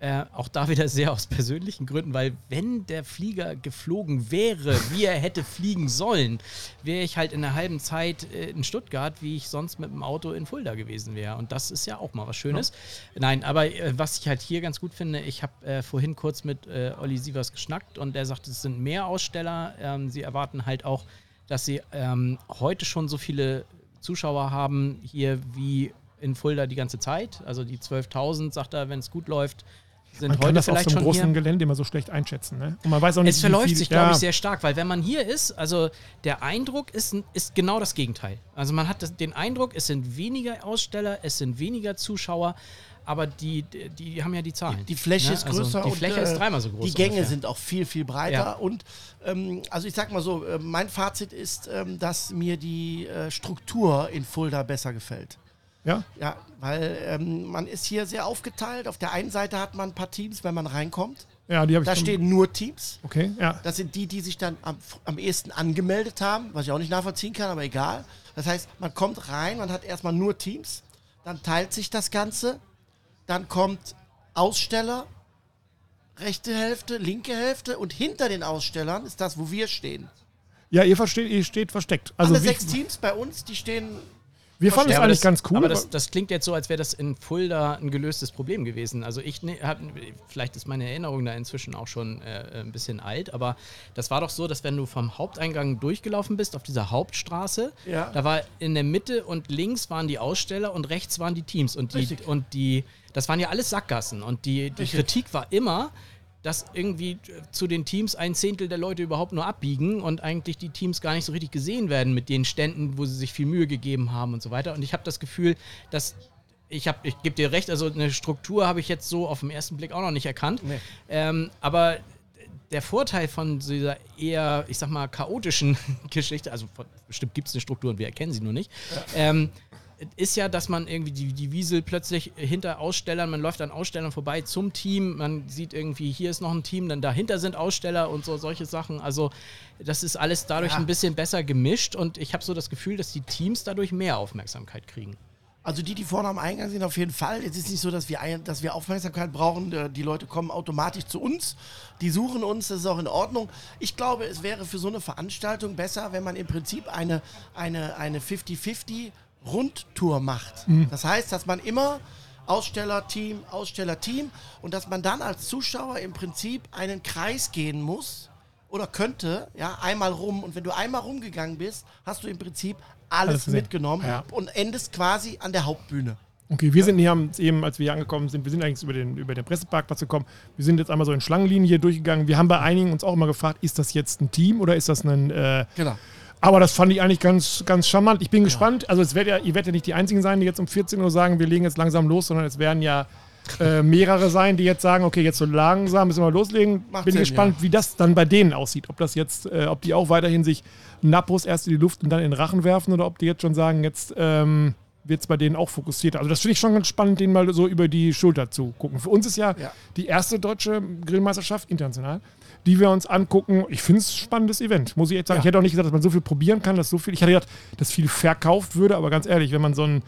Äh, auch da wieder sehr aus persönlichen Gründen, weil wenn der Flieger geflogen wäre, wie er hätte fliegen sollen, wäre ich halt in der halben Zeit äh, in Stuttgart, wie ich sonst mit dem Auto in Fulda gewesen wäre. Und das ist ja auch mal was Schönes. Nein, aber äh, was ich halt hier ganz gut finde, ich habe äh, vorhin kurz mit äh, Olli Sievers geschnackt und er sagte, es sind mehr Aussteller. Ähm, sie erwarten halt auch, dass sie ähm, heute schon so viele Zuschauer haben hier wie in Fulda die ganze Zeit. Also die 12.000, sagt er, wenn es gut läuft, sind Man kann heute das auf vielleicht so einem schon großen hier. Gelände immer so schlecht einschätzen. Ne? Und man weiß auch nicht, Es verläuft wie viel, sich, glaube ja, ich, sehr stark, weil wenn man hier ist, also der Eindruck ist, ist genau das Gegenteil. Also man hat das, den Eindruck, es sind weniger Aussteller, es sind weniger Zuschauer, aber die, die, die haben ja die Zahlen. Die Fläche ne? ist größer. Also die Fläche und, ist äh, dreimal so groß. Die Gänge ungefähr. sind auch viel, viel breiter. Ja. Und ähm, also ich sag mal so, äh, mein Fazit ist, ähm, dass mir die äh, Struktur in Fulda besser gefällt. Ja? Ja, weil ähm, man ist hier sehr aufgeteilt. Auf der einen Seite hat man ein paar Teams, wenn man reinkommt. Ja, die habe ich Da stehen nur Teams. Okay, ja. Das sind die, die sich dann am, am ehesten angemeldet haben, was ich auch nicht nachvollziehen kann, aber egal. Das heißt, man kommt rein, man hat erstmal nur Teams, dann teilt sich das Ganze, dann kommt Aussteller, rechte Hälfte, linke Hälfte und hinter den Ausstellern ist das, wo wir stehen. Ja, ihr, versteht, ihr steht versteckt. Also Alle sechs Teams bei uns, die stehen. Wir fanden es eigentlich das, ganz cool. Aber das, das klingt jetzt so, als wäre das in Fulda ein gelöstes Problem gewesen. Also ich ne, hab, vielleicht ist meine Erinnerung da inzwischen auch schon äh, ein bisschen alt, aber das war doch so, dass wenn du vom Haupteingang durchgelaufen bist auf dieser Hauptstraße, Ja. da war in der Mitte und links waren die Aussteller und rechts waren die Teams und die Richtig. und die das waren ja alles Sackgassen und die, die. Kritik war immer dass irgendwie äh, zu den Teams ein Zehntel der Leute überhaupt nur abbiegen und eigentlich die Teams gar nicht so richtig gesehen werden mit den Ständen, wo sie sich viel Mühe gegeben haben und so weiter. Und ich habe das Gefühl, dass ich habe, ich gebe dir recht, also eine Struktur habe ich jetzt so auf den ersten Blick auch noch nicht erkannt. Nee. Ähm, aber der Vorteil von dieser eher, ich sag mal, chaotischen Geschichte, also von, bestimmt gibt es eine Struktur und wir erkennen sie nur nicht, ähm, ist ja, dass man irgendwie die, die Wiesel plötzlich hinter Ausstellern, man läuft an Ausstellern vorbei zum Team, man sieht irgendwie, hier ist noch ein Team, dann dahinter sind Aussteller und so solche Sachen. Also das ist alles dadurch Ja. ein bisschen besser gemischt und ich habe so das Gefühl, dass die Teams dadurch mehr Aufmerksamkeit kriegen. Also die, die vorne am Eingang sind, auf jeden Fall. Es ist nicht so, dass wir, ein, dass wir Aufmerksamkeit brauchen. Äh, Die Leute kommen automatisch zu uns. Die suchen uns, das ist auch in Ordnung. Ich glaube, es wäre für so eine Veranstaltung besser, wenn man im Prinzip eine, eine, eine 50-50 Rundtour macht. Das heißt, dass man immer Ausstellerteam, Ausstellerteam und dass man dann als Zuschauer im Prinzip einen Kreis gehen muss oder könnte, ja, einmal rum. Und wenn du einmal rumgegangen bist, hast du im Prinzip Alles alles mitgenommen Ja. und endest quasi an der Hauptbühne. Okay, wir sind hier eben, als wir hier angekommen sind, wir sind eigentlich über den, über den Presseparkplatz gekommen. Wir sind jetzt einmal so in Schlangenlinien hier durchgegangen. Wir haben bei einigen uns auch immer gefragt, ist das jetzt ein Team oder ist das ein. Äh, Genau. Aber das fand ich eigentlich ganz, ganz charmant. Ich bin gespannt. Also, es werdet ja, ihr werdet ja nicht die Einzigen sein, die jetzt um 14 Uhr sagen, wir legen jetzt langsam los, sondern es werden ja äh, mehrere sein, die jetzt sagen, okay, jetzt so langsam müssen wir loslegen. Macht bin Sinn, gespannt, ja. wie das dann bei denen aussieht. Ob das jetzt, äh, ob die auch weiterhin sich Nappos erst in die Luft und dann in den Rachen werfen oder ob die jetzt schon sagen, jetzt ähm, wird es bei denen auch fokussiert. Also das finde ich schon ganz spannend, denen mal so über die Schulter zu gucken. Für uns ist ja, Ja. die erste deutsche Grillmeisterschaft international, die wir uns angucken. Ich finde es ein spannendes Event, muss ich jetzt sagen. Ja. Ich hätte auch nicht gesagt, dass man so viel probieren kann, dass so viel. Ich hatte gedacht, dass viel verkauft würde, aber ganz ehrlich, wenn man so ein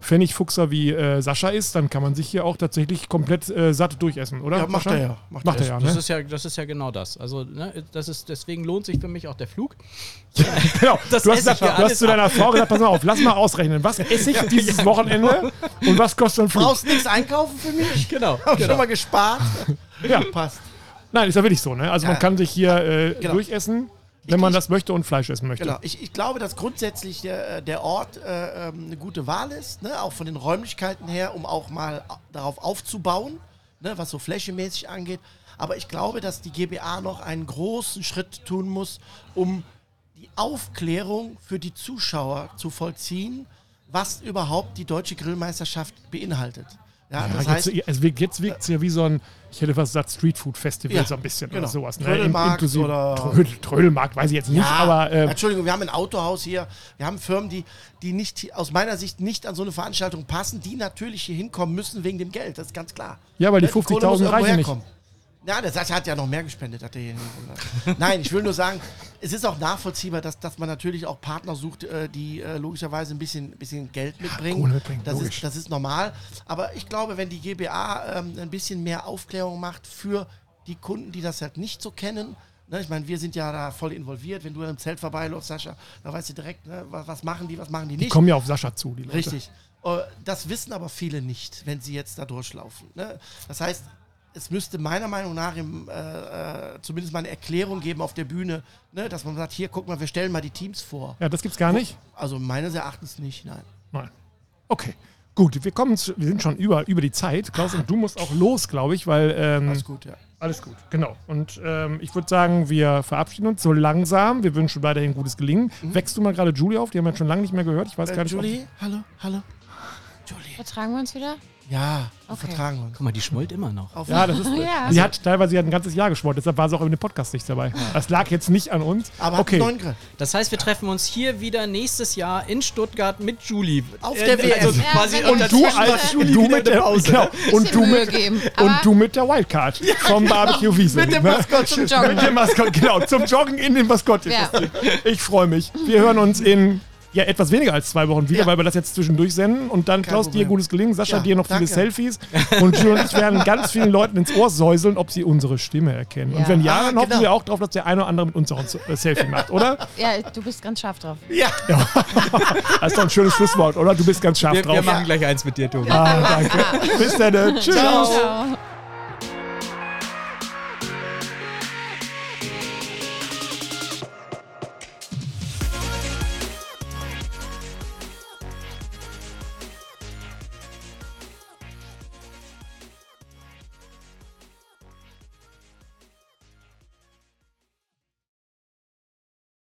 Pfennigfuchser wie äh, Sascha ist, dann kann man sich hier auch tatsächlich komplett äh, satt durchessen, oder? Ja, macht Sascha? er ja. Macht, Macht er er. ja, Das ne? ist ja, das ist ja genau das. Also, ne, das ist, deswegen lohnt sich für mich auch der Flug. Genau. Das du hast, gesagt, du hast zu deiner Frau gesagt, pass mal auf, lass mal ausrechnen. Was esse ich dieses Wochenende und was kostet ein Flug? Brauchst nichts einkaufen für mich? Genau. Hab schon mal gespart. Ja. Passt. Nein, ist ja wirklich so. Ne? Also Ja. man kann sich hier äh, Genau. durchessen, wenn man Ich- das möchte und Fleisch essen möchte. Genau. Ich, ich glaube, dass grundsätzlich der, der Ort äh, ähm, eine gute Wahl ist, ne? auch von den Räumlichkeiten her, um auch mal a- darauf aufzubauen, ne? was so flächemäßig angeht. Aber ich glaube, dass die GBA noch einen großen Schritt tun muss, um die Aufklärung für die Zuschauer zu vollziehen, was überhaupt die deutsche Grillmeisterschaft beinhaltet. Ja, Ja, das jetzt, heißt, es wirkt, jetzt wirkt es ja wie so ein, ich hätte was gesagt, Streetfood-Festival Ja, so ein bisschen genau. oder sowas. Ne? Trödelmarkt Inklusive oder- Trödel, Trödelmarkt, weiß ich jetzt nicht, Ja, aber äh, Entschuldigung, wir haben ein Autohaus hier. Wir haben Firmen, die, die nicht, aus meiner Sicht nicht an so eine Veranstaltung passen, die natürlich hier hinkommen müssen wegen dem Geld. Das ist ganz klar. Ja, weil die Ne, Kohle 50.000 muss irgendwo reichen nicht. herkommen. Ja, der Sascha hat ja noch mehr gespendet. Hat er hier Nein, ich will nur sagen, es ist auch nachvollziehbar, dass, dass man natürlich auch Partner sucht, äh, die äh, logischerweise ein bisschen, bisschen Geld mitbringen. Kohle mitbringen, das, logisch. ist, das ist normal. Aber ich glaube, wenn die GBA ähm, ein bisschen mehr Aufklärung macht für die Kunden, die das halt nicht so kennen, ne, ich meine, wir sind ja da voll involviert. Wenn du im Zelt vorbeiläufst, Sascha, da weißt du direkt, ne, was, was machen die, was machen die die nicht. kommen ja auf Sascha zu, die Leute. Richtig. Äh, Das wissen aber viele nicht, wenn sie jetzt da durchlaufen. ne? Das heißt, es müsste meiner Meinung nach im, äh, äh, zumindest mal eine Erklärung geben auf der Bühne, ne? dass man sagt, hier, guck mal, wir stellen mal die Teams vor. Ja, das gibt's gar nicht. Also meines Erachtens nicht, nein. Nein. Okay. Gut, wir kommen zu, wir sind schon über, über die Zeit. Klaus, und du musst auch los, glaube ich, weil ähm, Alles gut, ja. Alles gut, genau. Und ähm, ich würde sagen, wir verabschieden uns so langsam. Wir wünschen weiterhin gutes Gelingen. Wächst du mal gerade Julie auf? Die haben wir schon lange nicht mehr gehört. Ich weiß gar Äh, nicht. ob- Julie, hallo, hallo. Julie. Vertragen wir uns wieder? Ja, wir Okay. vertragen uns. Guck mal, die schmollt immer noch. Auf Ja, das ist. Ja. Sie hat teilweise ja ein ganzes Jahr geschmort, deshalb war sie auch in dem Podcast nicht dabei. Das lag jetzt nicht an uns. aber hat okay. Das heißt, wir treffen uns hier wieder nächstes Jahr in Stuttgart mit Julie. Auf der WM. Also Ja, quasi Und Und du, als, Julie du mit der Pause. genau, und du mit geben. und du mit der Wildcard vom Barbecue Wiese. Mit dem ne? Maskottchen. Zum Joggen. Mit dem Maskott, genau, zum Joggen in den Maskottchen. Ja. Ich freue mich. Wir hören uns in ja, etwas weniger als zwei Wochen wieder, Ja. weil wir das jetzt zwischendurch senden. Und dann, Kein Klaus, dir Problem. gutes Gelingen, Sascha, Ja, dir noch danke. viele Selfies. Und Jules und ich werden ganz vielen Leuten ins Ohr säuseln, ob sie unsere Stimme erkennen. Und Ja. wenn ja, Ah, dann hoffen genau. wir auch darauf, dass der eine oder andere mit uns auch ein äh, Selfie macht, oder? Ja, du bist ganz scharf drauf. Ja. Das ist doch ein schönes Schlusswort, oder? Du bist ganz scharf Wir, drauf. wir machen gleich eins mit dir, Tobi. Ah, danke. Bis dann. Tschüss. Ciao. Ciao.